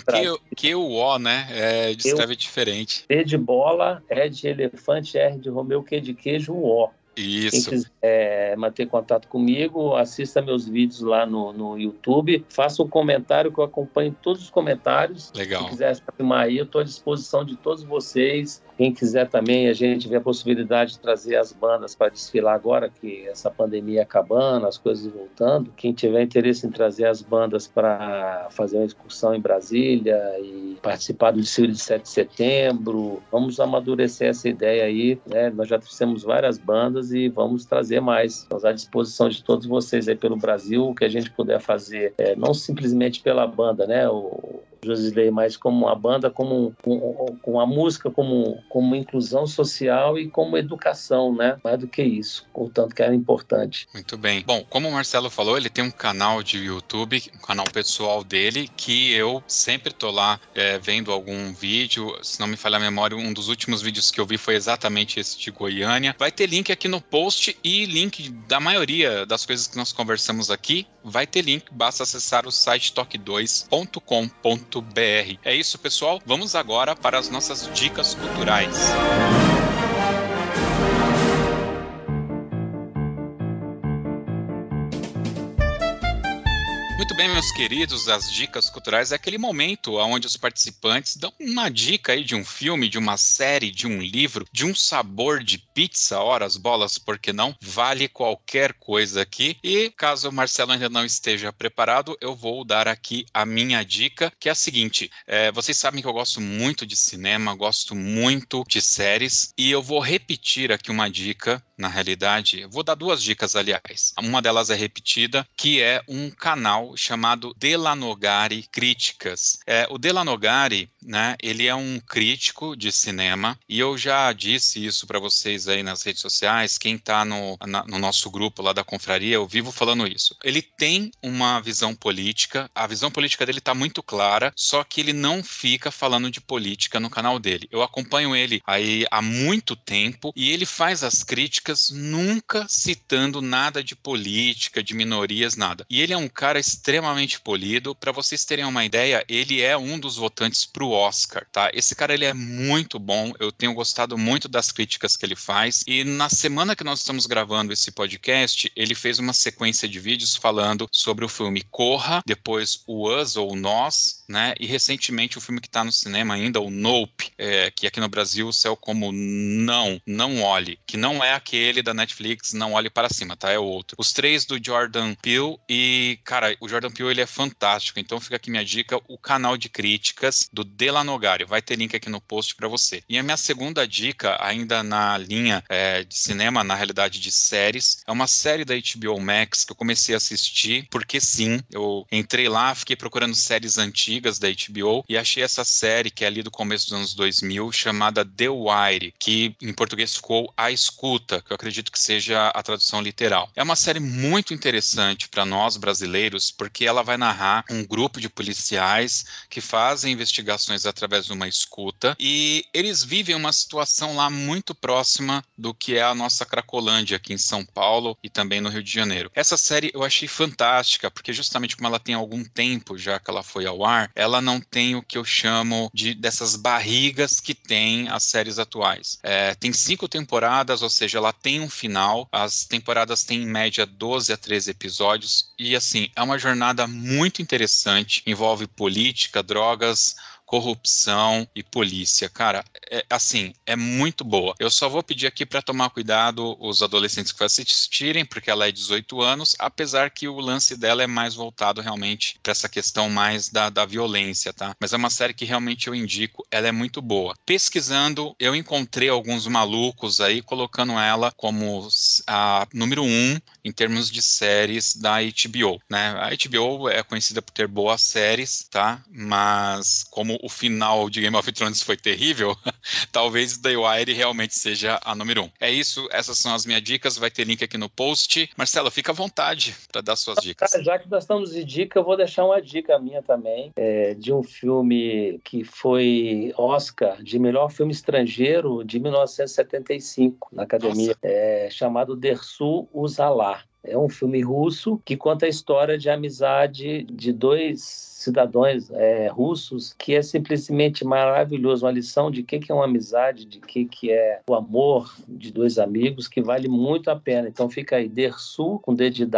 que o O, né? É, descreve eu, diferente. E de bola, E de elefante, R de Romeu, Q de queijo, O. Isso. Quem quiser é, manter contato comigo, assista meus vídeos lá no, no YouTube, faça um comentário que eu acompanho todos os comentários. Legal. Se quiser filmar aí, eu estou à disposição de todos vocês. Quem quiser também, a gente vê a possibilidade de trazer as bandas para desfilar agora, que essa pandemia acabando, as coisas voltando. Quem tiver interesse em trazer as bandas para fazer uma excursão em Brasília e participar do desfile de 7 de setembro, vamos amadurecer essa ideia aí. Né? Nós já trouxemos várias bandas e vamos trazer mais. Estamos à disposição de todos vocês aí pelo Brasil, o que a gente puder fazer, é, não simplesmente pela banda, né? O, Josilei, mas como uma banda, como com, com a música como, como inclusão social e como educação, né? Mais do que isso, portanto que era importante. Muito bem. Bom, como o Marcelo falou, ele tem um canal de YouTube, um canal pessoal dele, que eu sempre tô lá é, vendo algum vídeo. Se não me falha a memória, um dos últimos vídeos que eu vi foi exatamente esse de Goiânia. Vai ter link aqui no post e link da maioria das coisas que nós conversamos aqui. Vai ter link, basta acessar o site toque2.com.br é isso, pessoal. Vamos agora para as nossas dicas culturais. Muito bem, meus queridos, as dicas culturais é aquele momento onde os participantes dão uma dica aí de um filme, de uma série, de um livro, de um sabor de pizza, horas, bolas, por que não? Vale qualquer coisa aqui. E caso o Marcelo ainda não esteja preparado, eu vou dar aqui a minha dica, que é a seguinte: é, vocês sabem que eu gosto muito de cinema, gosto muito de séries, e eu vou repetir aqui uma dica na realidade, vou dar duas dicas, aliás. Uma delas é repetida, que é um canal chamado Delanogari Críticas. É, o Delanogari, né, ele é um crítico de cinema, e eu já disse isso para vocês aí nas redes sociais, quem está no, no nosso grupo lá da confraria, eu vivo falando isso. Ele tem uma visão política, a visão política dele está muito clara, só que ele não fica falando de política no canal dele. Eu acompanho ele aí há muito tempo, e ele faz as críticas críticas, nunca citando nada de política, de minorias, nada. E ele é um cara extremamente polido. Para vocês terem uma ideia, ele é um dos votantes para o Oscar, tá? Esse cara ele é muito bom. Eu tenho gostado muito das críticas que ele faz. E na semana que nós estamos gravando esse podcast, ele fez uma sequência de vídeos falando sobre o filme Corra, depois o Us ou Nós, né? E recentemente o filme que está no cinema ainda, o Nope, é, que aqui no Brasil saiu como Não, Não Olhe, que não é aquele da Netflix, Não Olhe Para Cima, tá? É outro. Os três do Jordan Peele e, cara, o Jordan Peele ele é fantástico, então fica aqui minha dica, o canal de críticas do Delanogari, vai ter link aqui no post para você. E a minha segunda dica, ainda na linha é, de cinema, na realidade de séries, é uma série da HBO Max que eu comecei a assistir, porque sim, eu entrei lá, fiquei procurando séries antigas da HBO e achei essa série que é ali do começo dos anos 2000, chamada The Wire, que em português ficou A Escuta, que eu acredito que seja a tradução literal. É uma série muito interessante para nós brasileiros, porque ela vai narrar um grupo de policiais que fazem investigações através de uma escuta e eles vivem uma situação lá muito próxima do que é a nossa Cracolândia aqui em São Paulo e também no Rio de Janeiro. Essa série eu achei fantástica, porque justamente como ela tem algum tempo já que ela foi ao ar, ela não tem o que eu chamo de dessas barrigas que tem as séries atuais. É, tem cinco temporadas, ou seja, ela tem um final. As temporadas têm em média 12 a 13 episódios e assim é uma jornada muito interessante. Envolve política, drogas, corrupção e polícia. Cara, é, assim, é muito boa. Eu só vou pedir aqui para tomar cuidado os adolescentes que assistirem, porque ela é 18 anos, apesar que o lance dela é mais voltado realmente para essa questão mais da, da violência, tá? Mas é uma série que realmente eu indico, ela é muito boa. Pesquisando, eu encontrei alguns malucos aí colocando ela como a número um em termos de séries da HBO, né? A HBO é conhecida por ter boas séries, tá? Mas como o final de Game of Thrones foi terrível, talvez The Wire realmente seja a número um. É isso, essas são as minhas dicas, vai ter link aqui no post. Marcelo, fica à vontade para dar suas dicas. Já que nós estamos de dica, eu vou deixar uma dica minha também, é, de um filme que foi Oscar de melhor filme estrangeiro de 1975 na academia, é, chamado Dersu Uzala. É um filme russo que conta a história de amizade de dois cidadãos é, russos, que é simplesmente maravilhoso, uma lição de que, que é uma amizade, de que, que é o amor de dois amigos, que vale muito a pena. Então fica aí, Dersu, com D de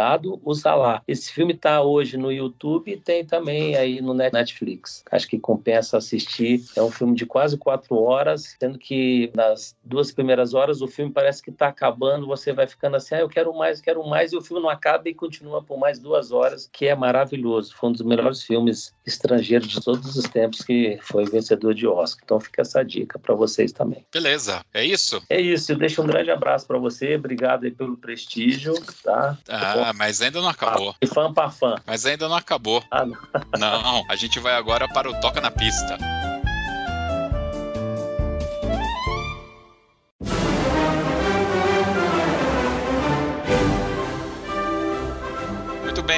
o Salah. Esse filme está hoje no YouTube e tem também aí no Netflix. Acho que compensa assistir. É um filme de quase quatro horas, sendo que nas duas primeiras horas o filme parece que está acabando, você vai ficando assim, ah, eu quero mais, quero mais, e o filme não acaba e continua por mais duas horas, que é maravilhoso. Foi um dos melhores filmes estrangeiros de todos os tempos que foi vencedor de Oscar. Então fica essa dica para vocês também. Beleza, é isso? É isso. Eu deixo um grande abraço para você. Obrigado aí pelo prestígio, tá? Ah, mas ainda não acabou. E fã para fã. Mas ainda não acabou. Ah, não. não, a gente vai agora para o Toca na Pista.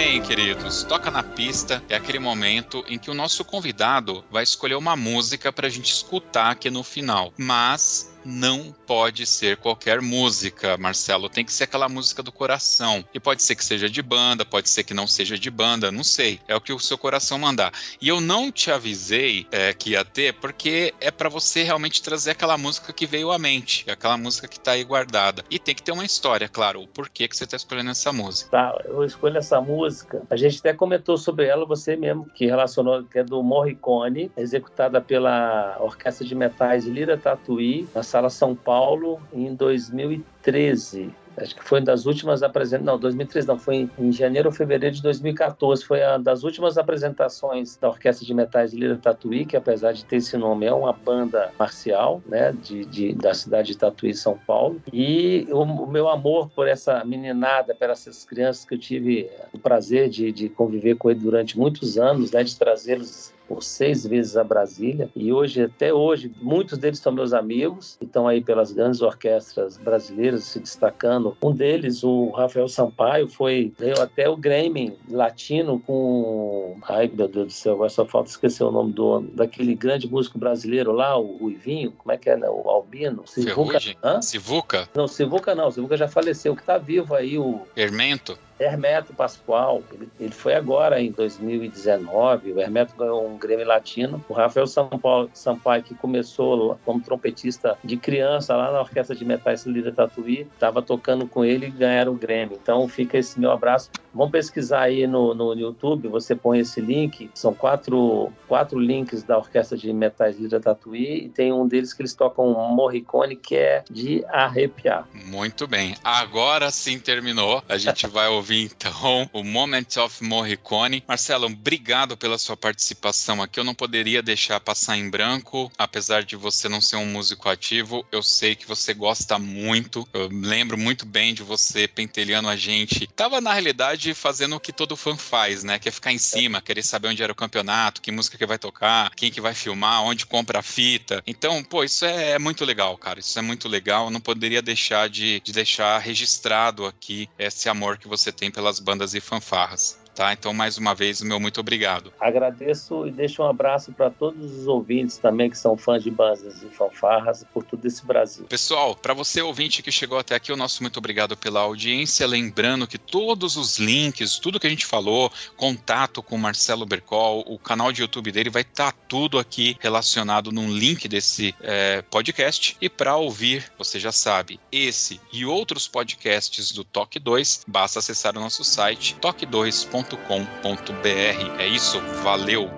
Bem, queridos. Toca na pista é aquele momento em que o nosso convidado vai escolher uma música para a gente escutar aqui no final. Mas não pode ser qualquer música, Marcelo. Tem que ser aquela música do coração. E pode ser que seja de banda, pode ser que não seja de banda, não sei. É o que o seu coração mandar. E eu não te avisei é, que ia ter, porque é para você realmente trazer aquela música que veio à mente, aquela música que tá aí guardada. E tem que ter uma história, claro, o porquê que você tá escolhendo essa música. Tá, eu escolho essa música. A gente até comentou sobre ela, você mesmo, que relacionou, que é do Morricone, executada pela Orquestra de Metais Lira Tatuí, na Sala São Paulo em 2013 acho que foi das últimas apresentações, não, 2013 não, foi em janeiro ou fevereiro de 2014, foi uma das últimas apresentações da Orquestra de Metais Lira Tatuí, que apesar de ter esse nome, é uma banda marcial, né, de, de da cidade de Tatuí, São Paulo, e o, o, meu amor por essa meninada, por essas crianças que eu tive o prazer de, de conviver com ele durante muitos anos, né, de trazê-los por seis vezes a Brasília e hoje, até hoje, muitos deles são meus amigos e estão aí pelas grandes orquestras brasileiras se destacando. Um deles, o Rafael Sampaio, foi ganhou até o Grammy latino com, ai meu Deus do céu, agora só falta esquecer o nome do daquele grande músico brasileiro lá, o Ruivinho, como é que é, né? o Albino, Sivuca. Sivuca? Não, Sivuca não, Sivuca já faleceu, que está vivo aí o Hermento. Hermeto Pascoal, ele, ele, foi agora em 2019, o Hermeto ganhou um Grêmio Latino. O Rafael Sampaio, Sampaio que começou como trompetista de criança lá na Orquestra de Metais Lira Tatuí, estava tocando com ele e ganharam o Grêmio. Então fica esse meu abraço. Vamos pesquisar aí no, no YouTube, você põe esse link, são quatro, quatro links da Orquestra de Metais Lira Tatuí e tem um deles que eles tocam um Morricone que é de arrepiar. Muito bem, agora sim terminou. A gente vai ouvir ouvir então o Moment of Morricone. Marcelo, obrigado pela sua participação aqui. Eu não poderia deixar passar em branco, apesar de você não ser um músico ativo. Eu sei que você gosta muito. Eu lembro muito bem de você pentelhando a gente. Tava na realidade fazendo o que todo fã faz, né? Que é ficar em cima, querer saber onde era o campeonato, que música que vai tocar, quem que vai filmar, onde compra a fita. Então, pô, isso é muito legal, cara. Isso é muito legal. Eu não poderia deixar de, de deixar registrado aqui esse amor que você tem pelas bandas e fanfarras. Tá? Então, mais uma vez, o meu muito obrigado. Agradeço e deixo um abraço para todos os ouvintes também que são fãs de bandas e fanfarras por todo esse Brasil. Pessoal, para você ouvinte que chegou até aqui, o nosso muito obrigado pela audiência. Lembrando que todos os links, tudo que a gente falou, contato com o Marcelo Bercol, o canal de YouTube dele, vai estar tá tudo aqui relacionado num link desse é, podcast. E para ouvir, você já sabe, esse e outros podcasts do Toque 2, basta acessar o nosso site toque2.com.br. É isso, valeu!